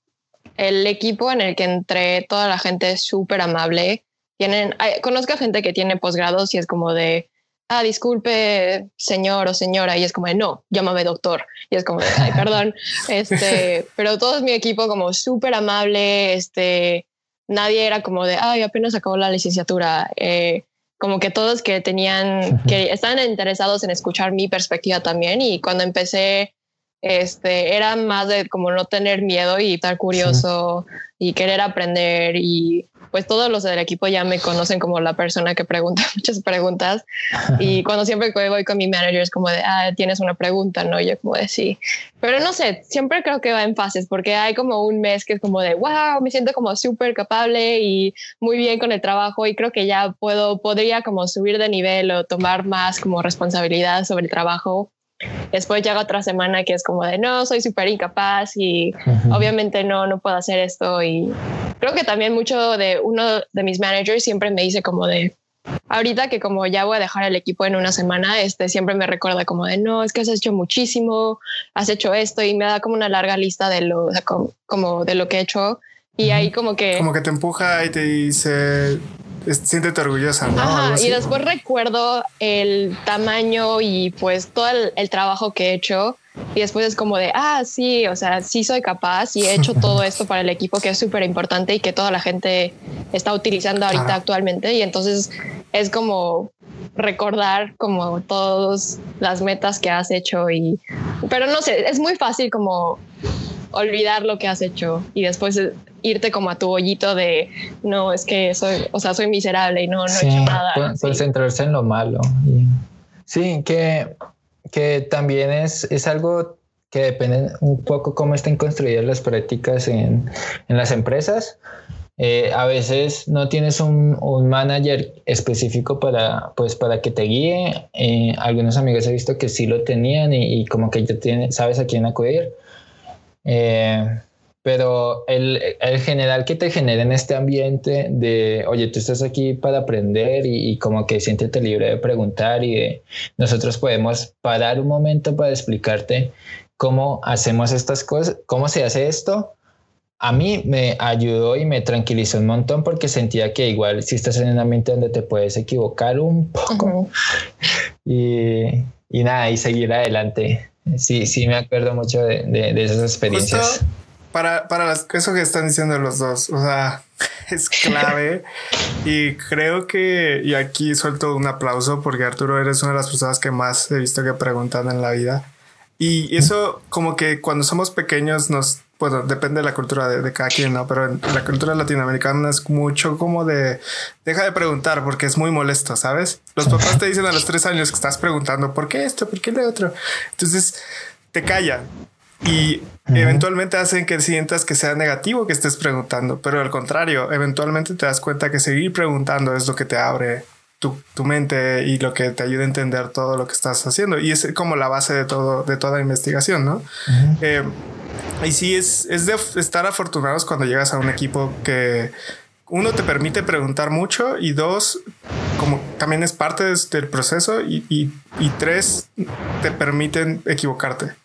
el equipo en el que entré, toda la gente es súper amable. Tienen, conozco a gente que tiene posgrados y es como de, ah, disculpe, señor o señora, y es como de, no, llámame doctor. Y es como de, ay, (laughs) perdón. este, pero todo es mi equipo como súper amable, este, nadie era como de, ay, apenas acabó la licenciatura. Eh, como que todos que tenían, que estaban interesados en escuchar mi perspectiva también y cuando empecé, este, era más de como no tener miedo y estar curioso y querer aprender y pues todos los del equipo ya me conocen como la persona que pregunta (laughs) muchas preguntas y (laughs) cuando siempre voy con mi manager es como de, ah, tienes una pregunta, ¿no? Yo como de sí. Pero no sé, siempre creo que va en fases porque hay como un mes que es como de, wow, me siento como súper capable y muy bien con el trabajo y creo que ya puedo, podría como subir de nivel o tomar más como responsabilidad sobre el trabajo Después llega otra semana que es como de no, soy súper incapaz y obviamente no, no puedo hacer esto. Y creo que también mucho de uno de mis managers siempre me dice como de ahorita que como ya voy a dejar el equipo en una semana, este siempre me recuerda como de no, es que has hecho muchísimo, has hecho esto y me da como una larga lista de lo, como, de lo que he hecho. Y ahí como que... Como que te empuja y te dice, siéntete orgullosa, ¿no? y después recuerdo el tamaño y pues todo el, trabajo que he hecho. Y después es como de, ah, sí, o sea, sí soy capaz y he hecho todo (laughs) esto para el equipo que es súper importante y que toda la gente está utilizando ahorita actualmente. Y entonces es como recordar como todas las metas que has hecho y, pero no sé, es muy fácil como olvidar lo que has hecho y después irte como a tu hoyito de no, es que soy, o sea, soy miserable y no, no he hecho nada. Concentrarse en lo malo. Sí, que, que también es, es algo que depende un poco cómo estén construidas las prácticas en, en las empresas. Eh, a veces no tienes un, un, manager específico para, pues, para que te guíe. Eh, algunos amigos he visto que sí lo tenían y, y como que ya tienes, sabes a quién acudir. Eh, pero el, el, general que te genera en este ambiente de, oye, tú estás aquí para aprender y, como que siéntete libre de preguntar y de, nosotros podemos parar un momento para explicarte cómo hacemos estas cosas, cómo se hace esto. A mí me ayudó y me tranquilizó un montón porque sentía que igual si estás en un ambiente donde te puedes equivocar un poco (laughs) y, y nada, y seguir adelante. Sí, sí, me acuerdo mucho de, de, esas experiencias. para, para eso que están diciendo los dos, o sea, (laughs) es clave y creo que, y aquí suelto un aplauso porque Arturo eres una de las personas que más he visto que preguntan en la vida. Y eso como que cuando somos pequeños nos bueno, depende de la cultura de, cada quien, ¿no? Pero en la cultura latinoamericana es mucho como de deja de preguntar porque es muy molesto, ¿sabes? Los papás te dicen a los tres años que estás preguntando por qué esto, por qué lo otro. Entonces te callan y eventualmente hacen que sientas que sea negativo que estés preguntando, pero al contrario, eventualmente te das cuenta que seguir preguntando es lo que te abre tu, tu, mente y lo que te ayuda a entender todo lo que estás haciendo. Y es como la base de todo, de toda investigación, ¿no? Y sí, es, es de estar afortunados cuando llegas a un equipo que uno te permite preguntar mucho y dos, como también es parte del proceso y, y, y tres, te permiten equivocarte.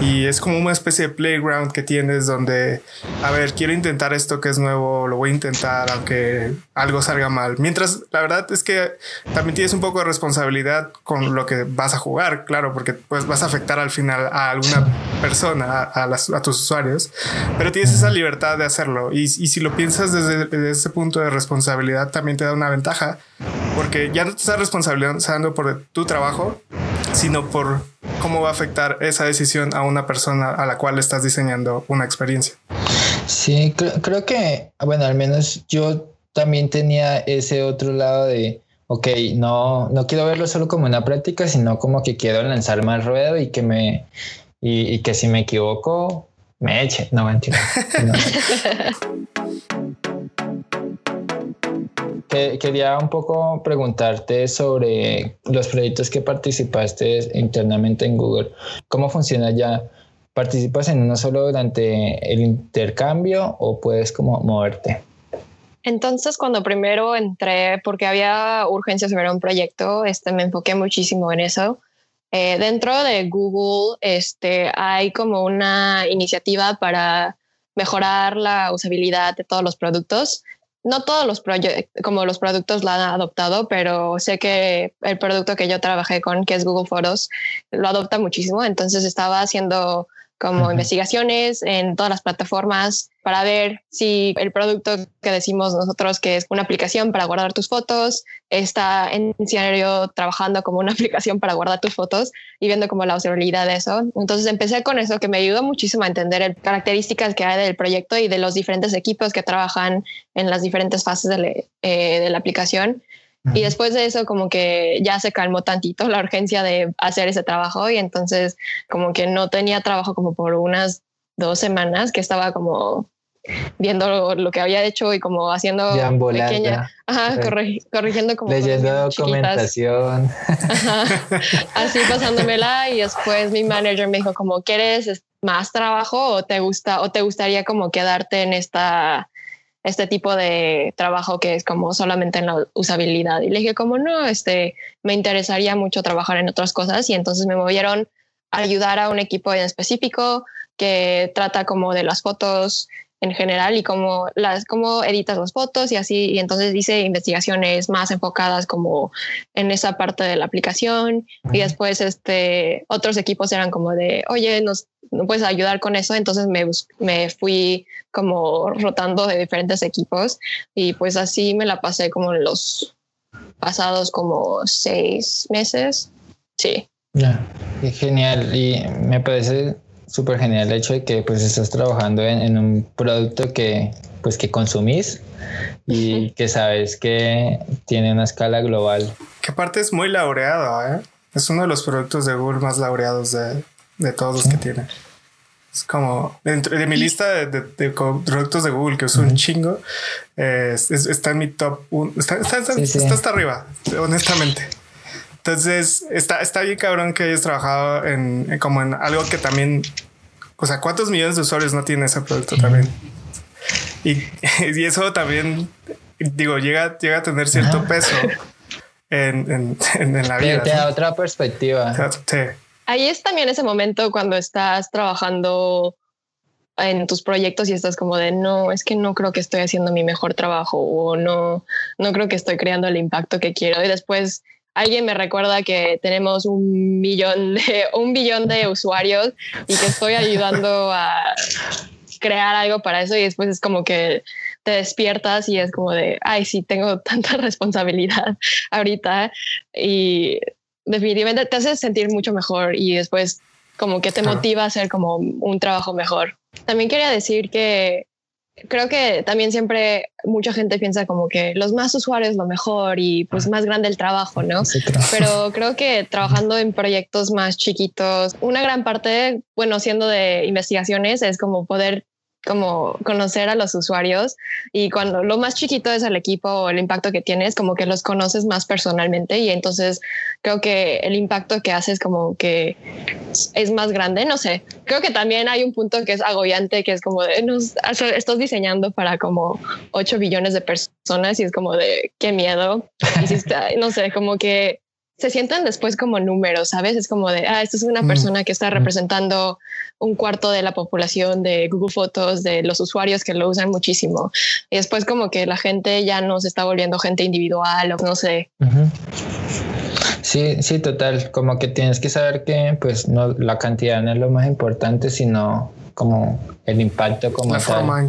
Y es como una especie de playground que tienes donde, a ver, quiero intentar esto que es nuevo, lo voy a intentar aunque algo salga mal. Mientras la verdad es que también tienes un poco de responsabilidad con lo que vas a jugar, claro, porque pues vas a afectar al final a alguna persona, a, las, a tus usuarios, pero tienes esa libertad de hacerlo. Y, y si lo piensas desde, desde ese punto de responsabilidad, también te da una ventaja, porque ya no te estás responsabilizando por tu trabajo, sino por cómo va a afectar esa decisión a una persona a la cual estás diseñando una experiencia. Sí, creo, que, bueno, al menos yo también tenía ese otro lado de, ok, no, no quiero verlo solo como una práctica, sino como que quiero lanzarme al ruedo y que me, y, que si me equivoco, me eche. No, mentira. No. (laughs) quería un poco preguntarte sobre los proyectos que participaste internamente en Google. ¿Cómo funciona ya? ¿Participas en uno solo durante el intercambio o puedes como moverte? Entonces, cuando primero entré, porque había urgencia sobre un proyecto, este, me enfoqué muchísimo en eso. Eh, dentro de Google este, hay como una iniciativa para mejorar la usabilidad de todos los productos no todos los como los productos la han adoptado, pero sé que el producto que yo trabajé con, que es Google Fotos, lo adopta muchísimo. Entonces estaba haciendo como investigaciones en todas las plataformas para ver si el producto que decimos nosotros que es una aplicación para guardar tus fotos está en serio trabajando como una (laughs) aplicación para guardar tus fotos y viendo como la usabilidad de eso. Entonces empecé con eso que me ayudó muchísimo a entender las características que hay del proyecto y de los diferentes equipos que trabajan en las diferentes fases de, eh, de la aplicación y después de eso como que ya se calmó tantito la urgencia de hacer ese trabajo y entonces como que no tenía trabajo como por unas dos semanas que estaba como viendo lo, que había hecho y como haciendo pequeña, ajá, corrigiendo como leyendo documentación, así pasándomela y después mi manager me dijo como quieres más trabajo o te gusta o te gustaría como quedarte en esta este tipo de trabajo que es como solamente en la usabilidad. Y le dije como no, este, me interesaría mucho trabajar en otras cosas y entonces me movieron a ayudar a un equipo en específico que trata como de las fotos en general y cómo, las, cómo editas las fotos y así. Y entonces hice investigaciones más enfocadas como en esa parte de la aplicación. Y después este, otros equipos eran como de, oye, nos, ¿no puedes ayudar con eso? Entonces me, me fui como rotando de diferentes equipos y pues así me la pasé como en los pasados como seis meses. Sí. Ya, genial. Y me parece súper genial el hecho de que pues estás trabajando en, un producto que pues que consumís y que sabes que tiene una escala global. Que aparte es muy laureado, ¿eh? Es uno de los productos de Google más laureados de, de todos los que tiene. Es como dentro de mi lista de, de, productos de Google, que es un chingo, está en mi top uno. Está, está, está, hasta arriba, honestamente. Entonces, está, está bien cabrón que hayas trabajado en, como en algo que también, o sea, ¿cuántos millones de usuarios no tiene ese producto también? Y, (laughs) y eso también, digo, llega, llega a tener cierto peso en, en, en, la vida. Te, da otra perspectiva. Ahí es también ese momento cuando estás trabajando en tus proyectos y estás como de no, es que no creo que estoy haciendo mi mejor trabajo o no, no creo que estoy creando el impacto que quiero. Y después alguien me recuerda que tenemos un millón de, (laughs) un billón de usuarios y que estoy ayudando a crear algo para eso y después es como que te despiertas y es como de, ay, sí, tengo (laughs) tanta responsabilidad ahorita y definitivamente te hace sentir mucho mejor y después como que te motiva a hacer como un trabajo mejor. También quería decir que creo que también siempre mucha gente piensa como que los más usuarios lo mejor y pues más grande el trabajo, ¿no? Pero (laughs) creo que trabajando en proyectos más chiquitos, una gran parte, bueno, siendo de investigaciones, es como poder como conocer a los usuarios y cuando lo más chiquito es el equipo o el impacto que tienes, como que los conoces más personalmente y entonces creo que el impacto que haces como que es más grande, no sé, creo que también hay un punto que es agobiante, que es como de, nos, estás diseñando para como 8 billones de personas y es como de, qué miedo, no sé, como que se sienten después como números, ¿sabes? Es como de, ah, esta es una mm. persona que está mm. representando un cuarto de la población de Google Fotos, de los usuarios que lo usan muchísimo. Y después como que la gente ya no se está volviendo gente individual o no sé. Sí, sí, total. Como que tienes que saber que pues no, la cantidad no es lo más importante, sino como el impacto como la forma.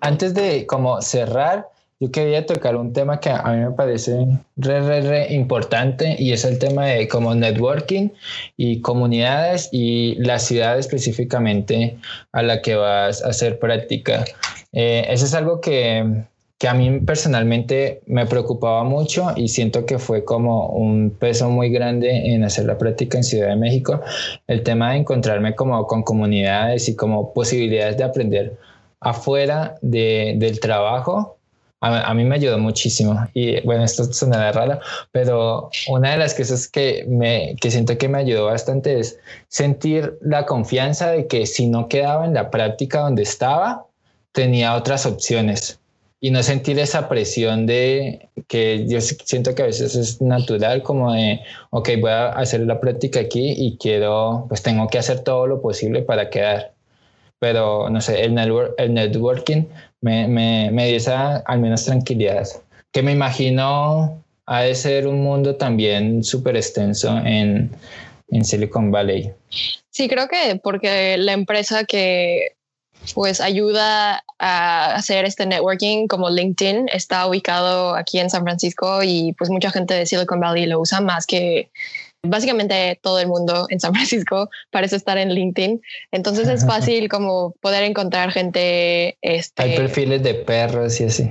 Antes de como cerrar, yo quería tocar un tema que a mí me parece re, re, re importante y es el tema de como networking y comunidades y la ciudad específicamente a la que vas a hacer práctica. Eh, eso es algo que, que a mí personalmente me preocupaba mucho y siento que fue como un peso muy grande en hacer la práctica en Ciudad de México, el tema de encontrarme como con comunidades y como posibilidades de aprender afuera de, del trabajo a, mí me ayudó muchísimo. Y bueno, esto suena raro, pero una de las cosas que, me, que siento que me ayudó bastante es sentir la confianza de que si no quedaba en la práctica donde estaba, tenía otras opciones y no sentir esa presión de que yo siento que a veces es natural como de, ok, voy a hacer la práctica aquí y quiero, pues tengo que hacer todo lo posible para quedar. Pero no sé, el, network, el networking me, me, me dio esa al menos tranquilidad, que me imagino ha de ser un mundo también súper extenso en, en Silicon Valley. Sí, creo que porque la empresa que pues ayuda a hacer este networking como LinkedIn está ubicado aquí en San Francisco y pues mucha gente de Silicon Valley lo usa más que básicamente todo el mundo en San Francisco parece estar en LinkedIn. Entonces es fácil como poder encontrar gente. Este... Hay perfiles de perros y así.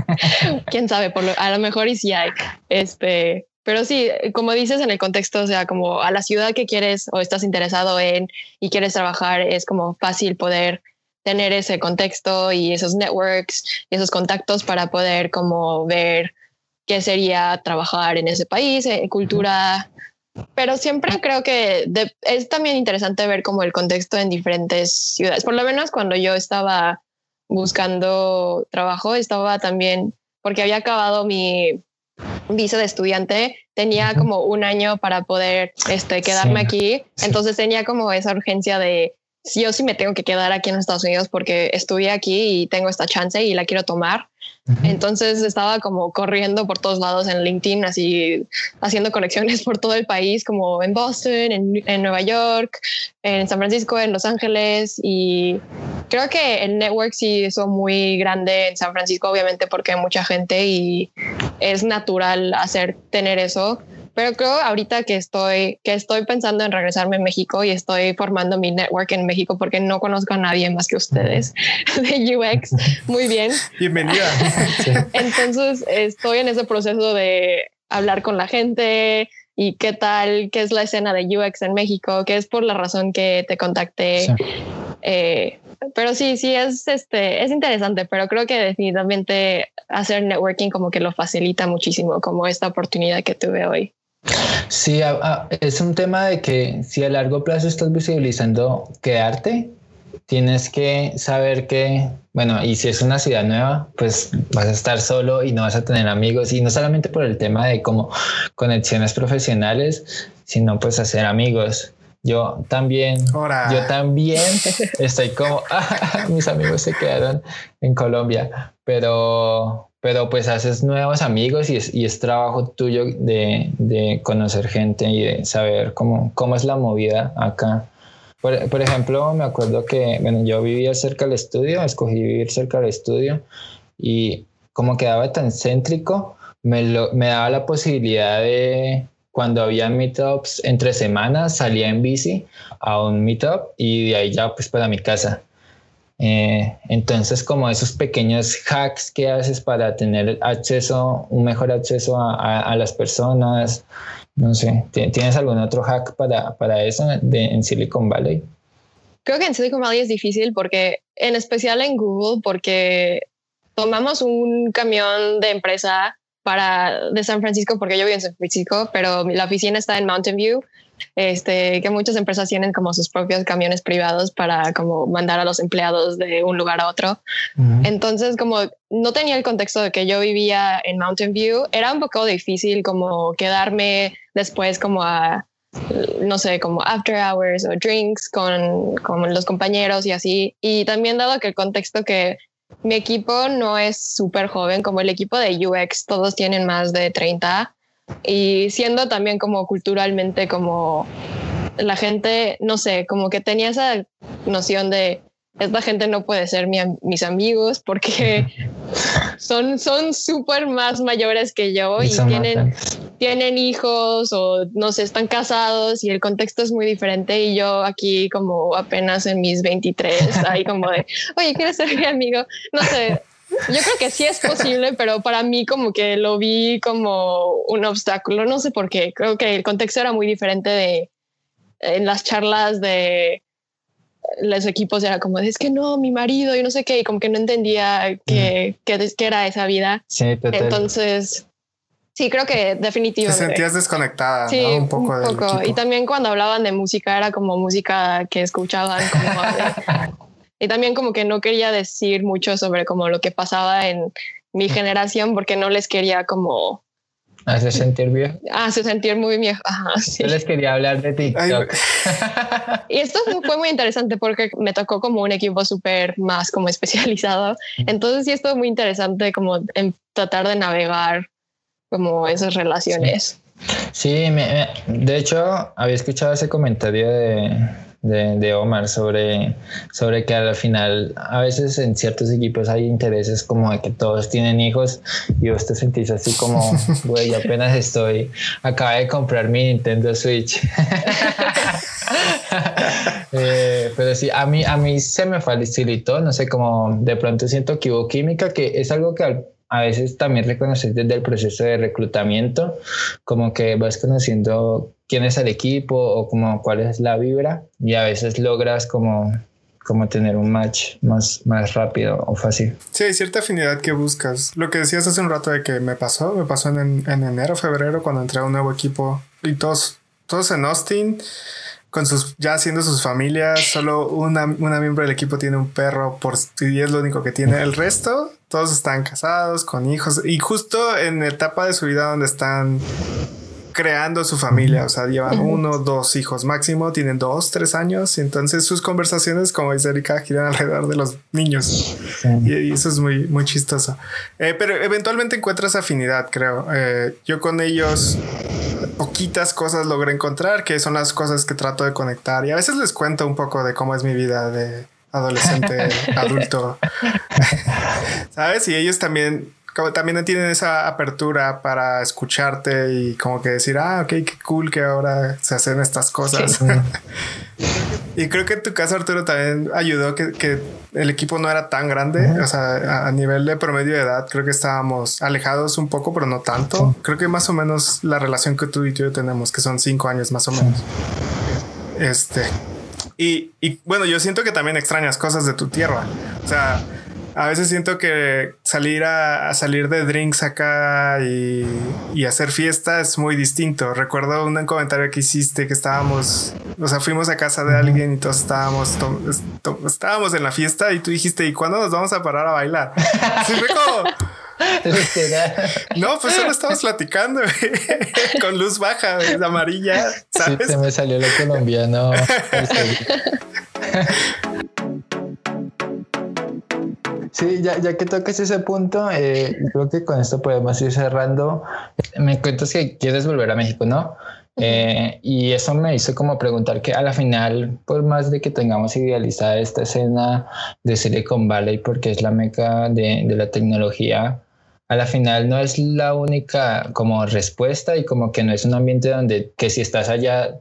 (laughs) Quién sabe, por lo, a lo mejor y si hay. Este, pero sí, como dices en el contexto, o sea, como a la ciudad que quieres o estás interesado en y quieres trabajar, es como fácil poder tener ese contexto y esos networks y esos contactos para poder como ver qué sería trabajar en ese país, en cultura pero siempre creo que es también interesante ver como el contexto en diferentes ciudades. Por lo menos cuando yo estaba buscando trabajo, estaba también, porque había acabado mi, visa de estudiante, tenía como un año para poder este, quedarme aquí. Entonces tenía como esa urgencia de yo sí me tengo que quedar aquí en Estados Unidos porque estudié aquí y tengo esta chance y la quiero tomar. Entonces estaba como corriendo por todos lados en LinkedIn, así haciendo conexiones por todo el país, como en Boston, en, en, Nueva York, en San Francisco, en Los Ángeles. Y creo que el network sí hizo muy grande en San Francisco, obviamente porque hay mucha gente y es natural hacer tener eso. Pero creo ahorita que estoy, que estoy pensando en regresarme a México y estoy formando mi network en México porque no conozco a nadie más que ustedes de UX. (laughs) Muy bien. Bienvenida. (laughs) Entonces estoy en ese proceso de hablar con la gente y qué tal, qué es la escena de UX en México, que es por la razón que te contacté. Eh, pero sí, sí, es, este, es interesante, pero creo que definitivamente hacer networking como que lo facilita muchísimo, como esta oportunidad que tuve hoy. Sí, es un tema de que si a largo plazo estás visibilizando quedarte, tienes que saber que, bueno, y si es una ciudad nueva, pues vas a estar solo y no vas a tener amigos, y no solamente por el tema de como conexiones profesionales, sino pues hacer amigos. Yo también, yo también estoy como, (laughs) mis amigos se quedaron en Colombia, pero pero pues haces nuevos amigos y es, trabajo tuyo de, conocer gente y de saber cómo, cómo es la movida acá. Por, ejemplo, me acuerdo que, bueno, yo vivía cerca del estudio, escogí vivir cerca del estudio y como quedaba tan céntrico, me, me daba la posibilidad de, cuando había meetups entre semanas, salía en bici a un meetup y de ahí ya pues para mi casa. Eh, entonces, como esos pequeños hacks que haces para tener acceso, un mejor acceso a, las personas, no sé, ¿tienes algún otro hack para, para eso de, en Silicon Valley? Creo que en Silicon Valley es difícil porque, en especial en Google, porque tomamos un camión de empresa para de San Francisco, porque yo vivo en San Francisco, pero la oficina está en Mountain View este, que muchas empresas tienen como sus propios camiones privados para como mandar a los empleados de un lugar a otro. Entonces, como no tenía el contexto de que yo vivía en Mountain View, era un poco difícil como quedarme después como a, no sé, como after hours o drinks con, con los compañeros y así. Y también dado que el contexto que mi equipo no es súper joven, como el equipo de UX, todos tienen más de 30 y siendo también como culturalmente como la gente, no sé, como que tenía esa noción de esta gente no puede ser mis amigos porque (laughs) son son súper más mayores que yo y, tienen tienen hijos o no sé, están casados y el contexto es muy diferente y yo aquí como apenas en mis 23, ahí como de, oye, ¿quieres ser mi amigo? No sé, yo creo que sí es posible, pero para mí como que lo vi como un obstáculo. No sé por qué. Creo que el contexto era muy diferente de en las charlas de los equipos era como es que no mi marido y no sé qué y como que no entendía qué, qué, era esa vida sí, entonces sí creo que definitivamente te sentías desconectada sí, un poco, un poco. y también cuando hablaban de música era como música que escuchaban como (laughs) Y también como que no quería decir mucho sobre como lo que pasaba en mi generación porque no les quería como... Hace sentir viejo. (laughs) Hace sentir muy viejo. Ajá, sí. Yo les quería hablar de TikTok. (laughs) y esto fue muy interesante porque me tocó como un equipo súper más como especializado. Entonces sí estuvo muy interesante como en tratar de navegar como esas relaciones. Sí, me, de hecho había escuchado ese comentario de de, Omar sobre, sobre que al final a veces en ciertos equipos hay intereses como de que todos tienen hijos y vos te sentís así como, (laughs) güey, apenas estoy, acaba de comprar mi Nintendo Switch. (laughs) Eh, pero sí, a mí, a mí se me facilitó, no sé, como de pronto siento que hubo química, que es algo que al a veces también reconocer desde el proceso de reclutamiento, como que vas conociendo quién es el equipo o como cuál es la vibra y a veces logras como como tener un match más, más rápido o fácil. Sí, hay cierta afinidad que buscas. Lo que decías hace un rato de que me pasó, me pasó en, en enero, febrero, cuando entré a un nuevo equipo y todos, todos en Austin con sus, ya haciendo sus familias, solo una, una miembro del equipo tiene un perro por, y es lo único que tiene. El resto, todos están casados, con hijos, y justo en la etapa de su vida donde están creando su familia, o sea, llevan uno, dos hijos máximo, tienen dos, tres años, y entonces sus conversaciones, como dice Erika, giran alrededor de los niños. Y, eso es muy, muy chistoso. Eh, pero eventualmente encuentras afinidad, creo. Eh, yo con ellos poquitas cosas logré encontrar, que son las cosas que trato de conectar, y a veces les cuento un poco de cómo es mi vida de adolescente, (laughs) adulto. (laughs) ¿Sabes? Y ellos también como también tienen esa apertura para escucharte y como que decir, ah, ok, qué cool que ahora se hacen estas cosas. (laughs) y creo que en tu caso, Arturo, también ayudó que, el equipo no era tan grande. O sea, a, nivel de promedio de edad, creo que estábamos alejados un poco, pero no tanto. Creo que más o menos la relación que tú y yo tenemos, que son cinco años más o menos. Este. Y, y bueno, yo siento que también extrañas cosas de tu tierra. O sea, a veces siento que salir a, salir de drinks acá y, y, hacer fiesta es muy distinto. Recuerdo un comentario que hiciste que estábamos, o sea, fuimos a casa de alguien y todos estábamos, estábamos en la fiesta y tú dijiste, ¿y cuándo nos vamos a parar a bailar? Como... No, pues solo estamos platicando (laughs) con luz baja, amarilla. ¿sabes? Sí, se me salió lo colombiano. Sí, ya, ya que toques ese punto, eh, creo que con esto podemos ir cerrando. Me cuentas que quieres volver a México, ¿no? Eh, y eso me hizo como preguntar que a la final, por más de que tengamos idealizada esta escena de Silicon Valley, porque es la meca de, de la tecnología, a la final no es la única como respuesta y como que no es un ambiente donde que si estás allá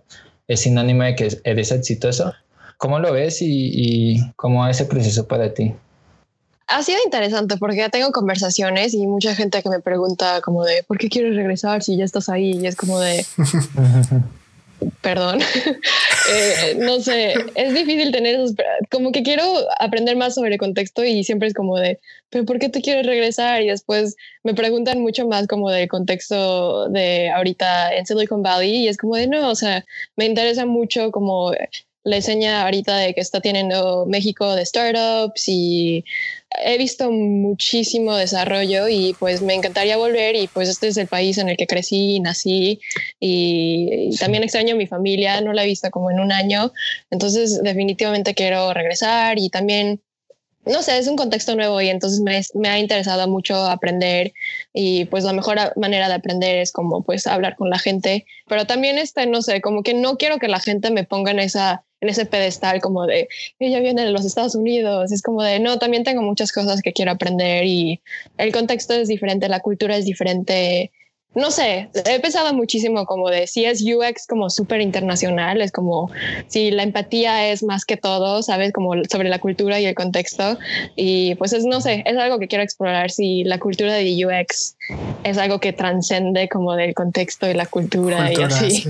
es sinónimo de que eres exitoso. ¿Cómo lo ves y, y cómo es ese proceso para ti? Ha sido interesante porque ya tengo conversaciones y mucha gente que me pregunta como de ¿por qué quieres regresar si ya estás ahí? Y es como de (laughs) perdón, (laughs) eh, no sé, es difícil tener esos, como que quiero aprender más sobre el contexto y siempre es como de, pero ¿por qué tú quieres regresar? Y después me preguntan mucho más como del contexto de ahorita en Silicon Valley y es como de, no, o sea, me interesa mucho como la enseña ahorita de que está teniendo México de startups y he visto muchísimo desarrollo y pues me encantaría volver y pues este es el país en el que crecí y nací y, también extraño a mi familia, no la he visto como en un año, entonces definitivamente quiero regresar y también no sé, es un contexto nuevo y entonces me, me, ha interesado mucho aprender y pues la mejor manera de aprender es como pues hablar con la gente, pero también este, no sé, como que no quiero que la gente me ponga en esa en ese pedestal como de ella viene de los Estados Unidos, es como de no, también tengo muchas cosas que quiero aprender y el contexto es diferente, la cultura es diferente. No sé, he pensado muchísimo como de si es UX como súper internacional, es como si la empatía es más que todo, sabes, como sobre la cultura y el contexto. Y pues es, no sé, es algo que quiero explorar, si la cultura de UX es algo que transcende como del contexto y la cultura, y así,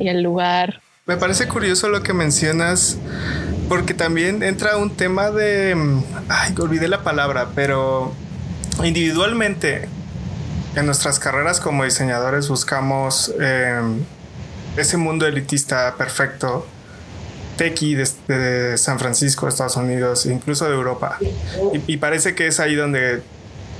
y el lugar. Me parece curioso lo que mencionas, porque también entra un tema de. Ay, olvidé la palabra, pero individualmente en nuestras carreras como diseñadores buscamos em, ese mundo elitista perfecto, tequi de, San Francisco, Estados Unidos, incluso de Europa. y parece que es ahí donde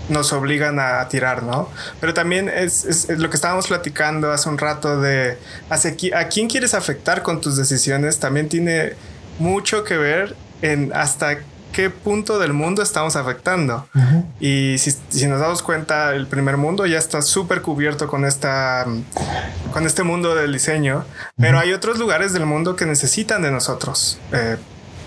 nos obligan a tirar, ¿no? Pero también es, lo que estábamos platicando hace un rato de a quién quieres afectar con tus decisiones, también tiene mucho que ver en hasta qué punto del mundo estamos afectando. Y si, nos damos cuenta, el primer mundo ya está súper cubierto con esta, con este mundo del diseño, pero hay otros lugares del mundo que necesitan de nosotros. Eh,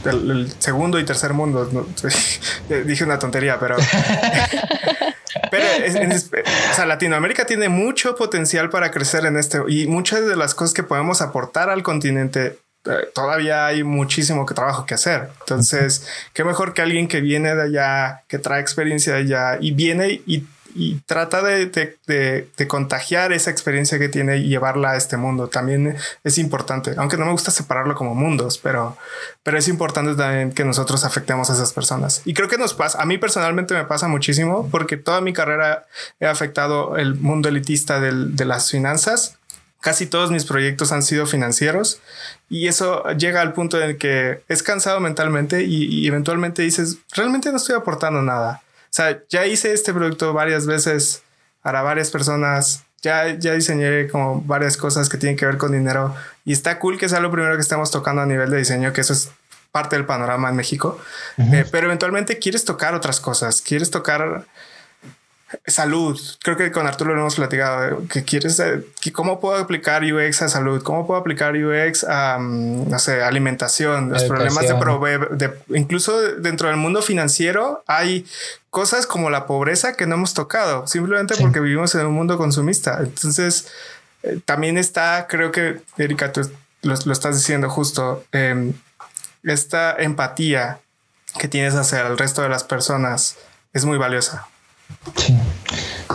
el, segundo y tercer mundo. (laughs) dije una tontería, pero. (laughs) pero o sea, Latinoamérica tiene mucho potencial para crecer en este y muchas de las cosas que podemos aportar al continente eh, todavía hay muchísimo que trabajo que hacer. Entonces, qué mejor que alguien que viene de allá, que trae experiencia de allá y viene y y trata de, contagiar esa experiencia que tiene y llevarla a este mundo. También es importante, aunque no me gusta separarlo como mundos, pero, pero es importante también que nosotros afectemos a esas personas. Y creo que nos pasa, a mí personalmente me pasa muchísimo porque toda mi carrera he afectado el mundo elitista de las finanzas casi todos mis proyectos han sido financieros y eso llega al punto en el que es cansado mentalmente y, eventualmente dices, realmente no estoy aportando nada. O sea, ya hice este producto varias veces para varias personas, ya, ya diseñé como varias cosas que tienen que ver con dinero. Y está cool que sea lo primero que estamos tocando a nivel de diseño, que eso es parte del panorama en México, eh, pero eventualmente quieres tocar otras cosas, quieres tocar salud. Creo que con Arturo lo hemos platicado, que quieres, que cómo puedo aplicar UX a salud, cómo puedo aplicar UX a, mm, no sé, alimentación, los problemas de proveer, de, incluso dentro del mundo financiero hay cosas como la pobreza que no hemos tocado, simplemente porque vivimos en un mundo consumista. Entonces, eh, también está, creo que, Erika, tú lo, estás diciendo justo, em, esta empatía que tienes hacia el resto de las personas es muy valiosa.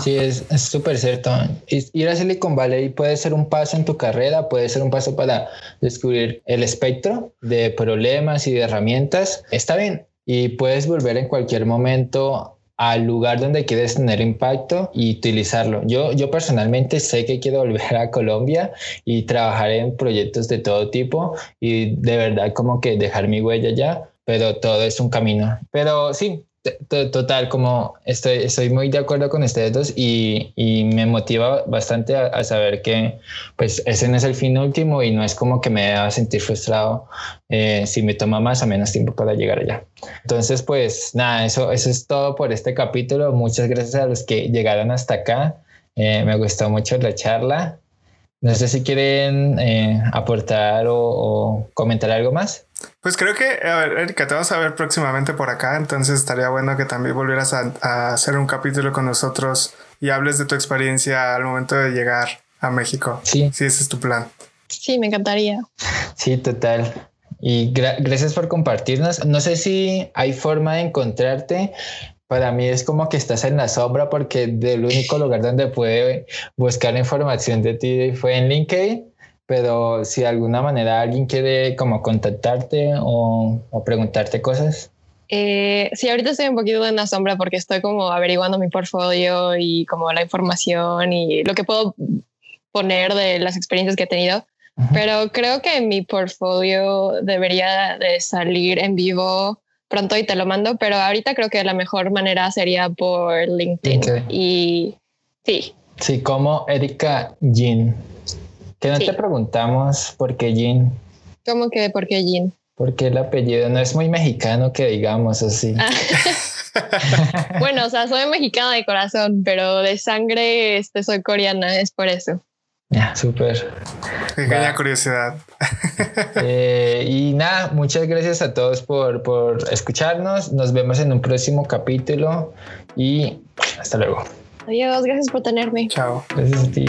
Sí, es súper cierto. Ir a Silicon Valley puede ser un paso en tu carrera, puede ser un paso para descubrir el espectro de problemas y de herramientas. Está bien. Y puedes volver en cualquier momento al lugar donde quieres tener impacto y utilizarlo. Yo, yo personalmente sé que quiero volver a Colombia y trabajar en proyectos de todo tipo y de verdad como que dejar mi huella allá, pero todo es un camino. Pero sí, Total, como estoy, estoy muy de acuerdo con ustedes dos y, y me motiva bastante a, saber que pues ese no es el fin último y no es como que me va a sentir frustrado eh, si me toma más o menos tiempo para llegar allá. Entonces, pues nada, eso, eso es todo por este capítulo. Muchas gracias a los que llegaron hasta acá. Eh, me gustó mucho la charla. No sé si quieren eh, aportar o, o comentar algo más. Pues creo que, a ver, Erika, te vamos a ver próximamente por acá, entonces estaría bueno que también volvieras a, hacer un capítulo con nosotros y hables de tu experiencia al momento de llegar a México. Sí. Si ese es tu plan. Sí, me encantaría. Sí, total. Y gracias por compartirnos. No sé si hay forma de encontrarte. Para mí es como que estás en la sombra porque el único lugar donde puede buscar información de ti fue en LinkedIn pero si de alguna manera alguien quiere como contactarte o, preguntarte cosas. Eh, sí, ahorita estoy un poquito en la sombra porque estoy como averiguando mi portfolio y como la información y lo que puedo poner de las experiencias que he tenido. Pero creo que mi portfolio debería de salir en vivo pronto y te lo mando, pero ahorita creo que la mejor manera sería por LinkedIn. Y sí. Sí, como Erika Jean. Que no te preguntamos por qué Jean. ¿Cómo que por qué Jean? Porque el apellido no es muy mexicano que digamos así. Ah. (laughs) bueno, o sea, soy mexicana de corazón, pero de sangre este, soy coreana, es por eso. Ya, súper. Pequeña curiosidad. Eh, y nada, muchas gracias a todos por, por escucharnos. Nos vemos en un próximo capítulo y hasta luego. Adiós, gracias por tenerme. Chao. Gracias a ti.